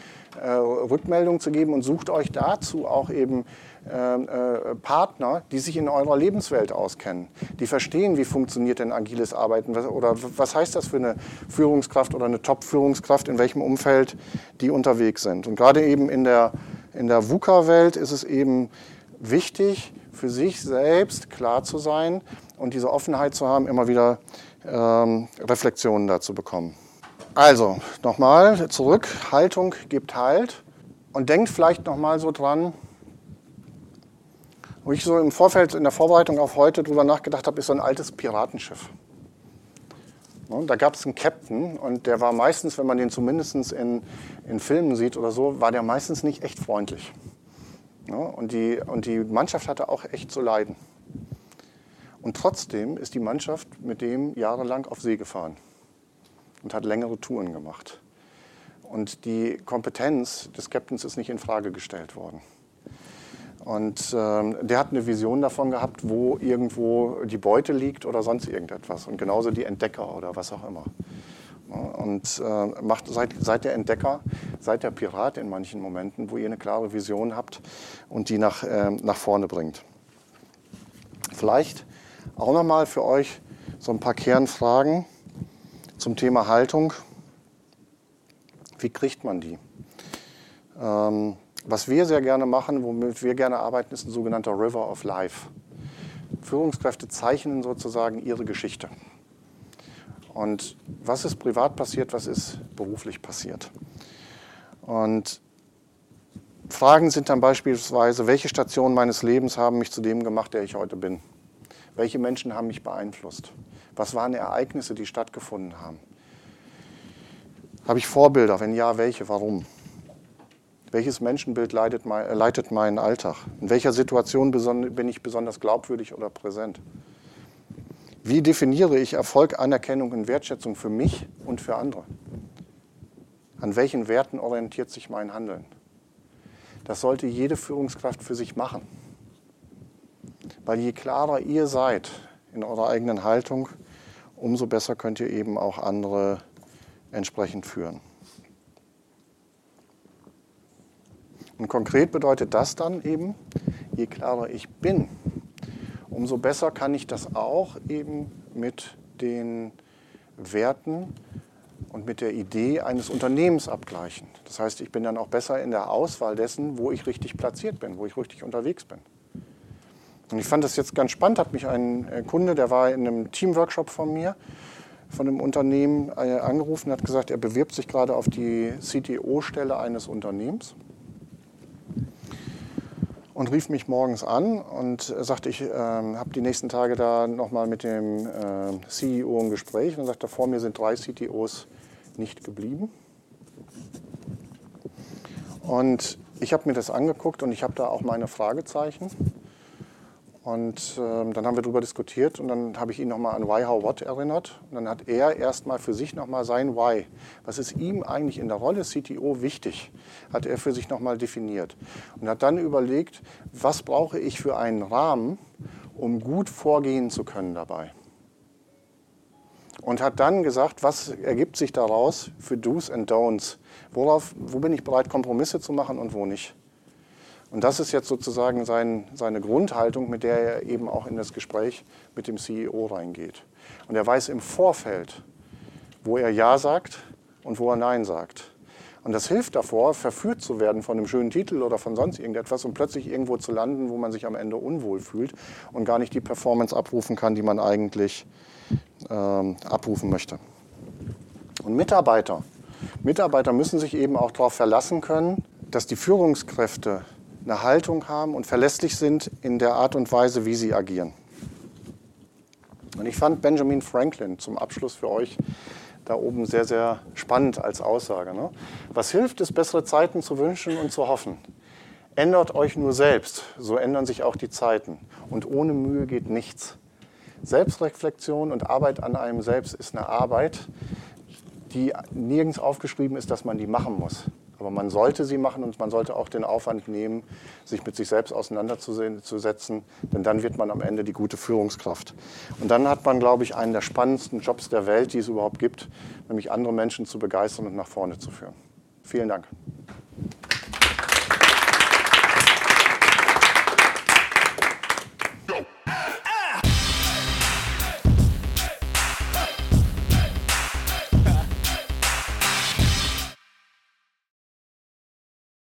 Speaker 2: äh, Rückmeldung zu geben und sucht euch dazu auch eben äh, äh, Partner, die sich in eurer Lebenswelt auskennen, die verstehen, wie funktioniert denn agiles Arbeiten oder was heißt das für eine Führungskraft oder eine Top-Führungskraft, in welchem Umfeld die unterwegs sind. Und gerade eben in der, in der VUCA-Welt ist es eben wichtig, für sich selbst klar zu sein und diese Offenheit zu haben, immer wieder ähm, Reflexionen dazu bekommen. Also nochmal zurück, Haltung gibt Halt und denkt vielleicht nochmal so dran, wo ich so im Vorfeld, in der Vorbereitung auf heute drüber nachgedacht habe, ist so ein altes Piratenschiff. Da gab es einen Captain und der war meistens, wenn man den zumindest in, in Filmen sieht oder so, war der meistens nicht echt freundlich. Und die, und die Mannschaft hatte auch echt zu leiden. Und trotzdem ist die Mannschaft mit dem jahrelang auf See gefahren und hat längere Touren gemacht. Und die Kompetenz des Captains ist nicht in Frage gestellt worden. Und ähm, der hat eine Vision davon gehabt, wo irgendwo die Beute liegt oder sonst irgendetwas. Und genauso die Entdecker oder was auch immer. Und äh, macht, seid, seid der Entdecker, seid der Pirat in manchen Momenten, wo ihr eine klare Vision habt und die nach, äh, nach vorne bringt. Vielleicht auch nochmal für euch so ein paar Kernfragen zum Thema Haltung. Wie kriegt man die? Ähm, was wir sehr gerne machen, womit wir gerne arbeiten, ist ein sogenannter River of Life. Führungskräfte zeichnen sozusagen ihre Geschichte. Und was ist privat passiert, was ist beruflich passiert? Und Fragen sind dann beispielsweise, welche Stationen meines Lebens haben mich zu dem gemacht, der ich heute bin? Welche Menschen haben mich beeinflusst? Was waren Ereignisse, die stattgefunden haben? Habe ich Vorbilder? Wenn ja, welche? Warum? Welches Menschenbild leitet, mein, äh, leitet meinen Alltag? In welcher Situation bin ich besonders glaubwürdig oder präsent? Wie definiere ich Erfolg, Anerkennung und Wertschätzung für mich und für andere? An welchen Werten orientiert sich mein Handeln? Das sollte jede Führungskraft für sich machen. Weil je klarer ihr seid in eurer eigenen Haltung, umso besser könnt ihr eben auch andere entsprechend führen. Und konkret bedeutet das dann eben, je klarer ich bin, umso besser kann ich das auch eben mit den Werten und mit der Idee eines Unternehmens abgleichen. Das heißt, ich bin dann auch besser in der Auswahl dessen, wo ich richtig platziert bin, wo ich richtig unterwegs bin. Und ich fand das jetzt ganz spannend, hat mich ein äh, Kunde, der war in einem Teamworkshop von mir, von einem Unternehmen äh, angerufen, hat gesagt, er bewirbt sich gerade auf die CTO-Stelle eines Unternehmens und rief mich morgens an und sagte, ich äh, habe die nächsten Tage da nochmal mit dem äh, CEO ein Gespräch und sagte, vor mir sind drei CTOs nicht geblieben. Und ich habe mir das angeguckt und ich habe da auch meine Fragezeichen. Und ähm, dann haben wir darüber diskutiert und dann habe ich ihn nochmal an Why, How, What erinnert. Und dann hat er erstmal für sich nochmal sein Why. Was ist ihm eigentlich in der Rolle CTO wichtig? Hat er für sich nochmal definiert. Und hat dann überlegt, was brauche ich für einen Rahmen, um gut vorgehen zu können dabei. Und hat dann gesagt, was ergibt sich daraus für Do's and Don'ts? Worauf, wo bin ich bereit, Kompromisse zu machen und wo nicht? Und das ist jetzt sozusagen sein, seine Grundhaltung, mit der er eben auch in das Gespräch mit dem CEO reingeht. Und er weiß im Vorfeld, wo er Ja sagt und wo er Nein sagt. Und das hilft davor, verführt zu werden von einem schönen Titel oder von sonst irgendetwas und plötzlich irgendwo zu landen, wo man sich am Ende unwohl fühlt und gar nicht die Performance abrufen kann, die man eigentlich ähm, abrufen möchte. Und Mitarbeiter Mitarbeiter müssen sich eben auch darauf verlassen können, dass die Führungskräfte eine Haltung haben und verlässlich sind in der Art und Weise, wie sie agieren. Und ich fand Benjamin Franklin zum Abschluss für euch da oben sehr, sehr spannend als Aussage. Ne? Was hilft es, bessere Zeiten zu wünschen und zu hoffen? Ändert euch nur selbst, so ändern sich auch die Zeiten. Und ohne Mühe geht nichts. Selbstreflexion und Arbeit an einem selbst ist eine Arbeit, die nirgends aufgeschrieben ist, dass man die machen muss. Aber man sollte sie machen und man sollte auch den Aufwand nehmen, sich mit sich selbst auseinanderzusetzen, denn dann wird man am Ende die gute Führungskraft. Und dann hat man, glaube ich, einen der spannendsten Jobs der Welt, die es überhaupt gibt, nämlich andere Menschen zu begeistern und nach vorne zu führen. Vielen Dank.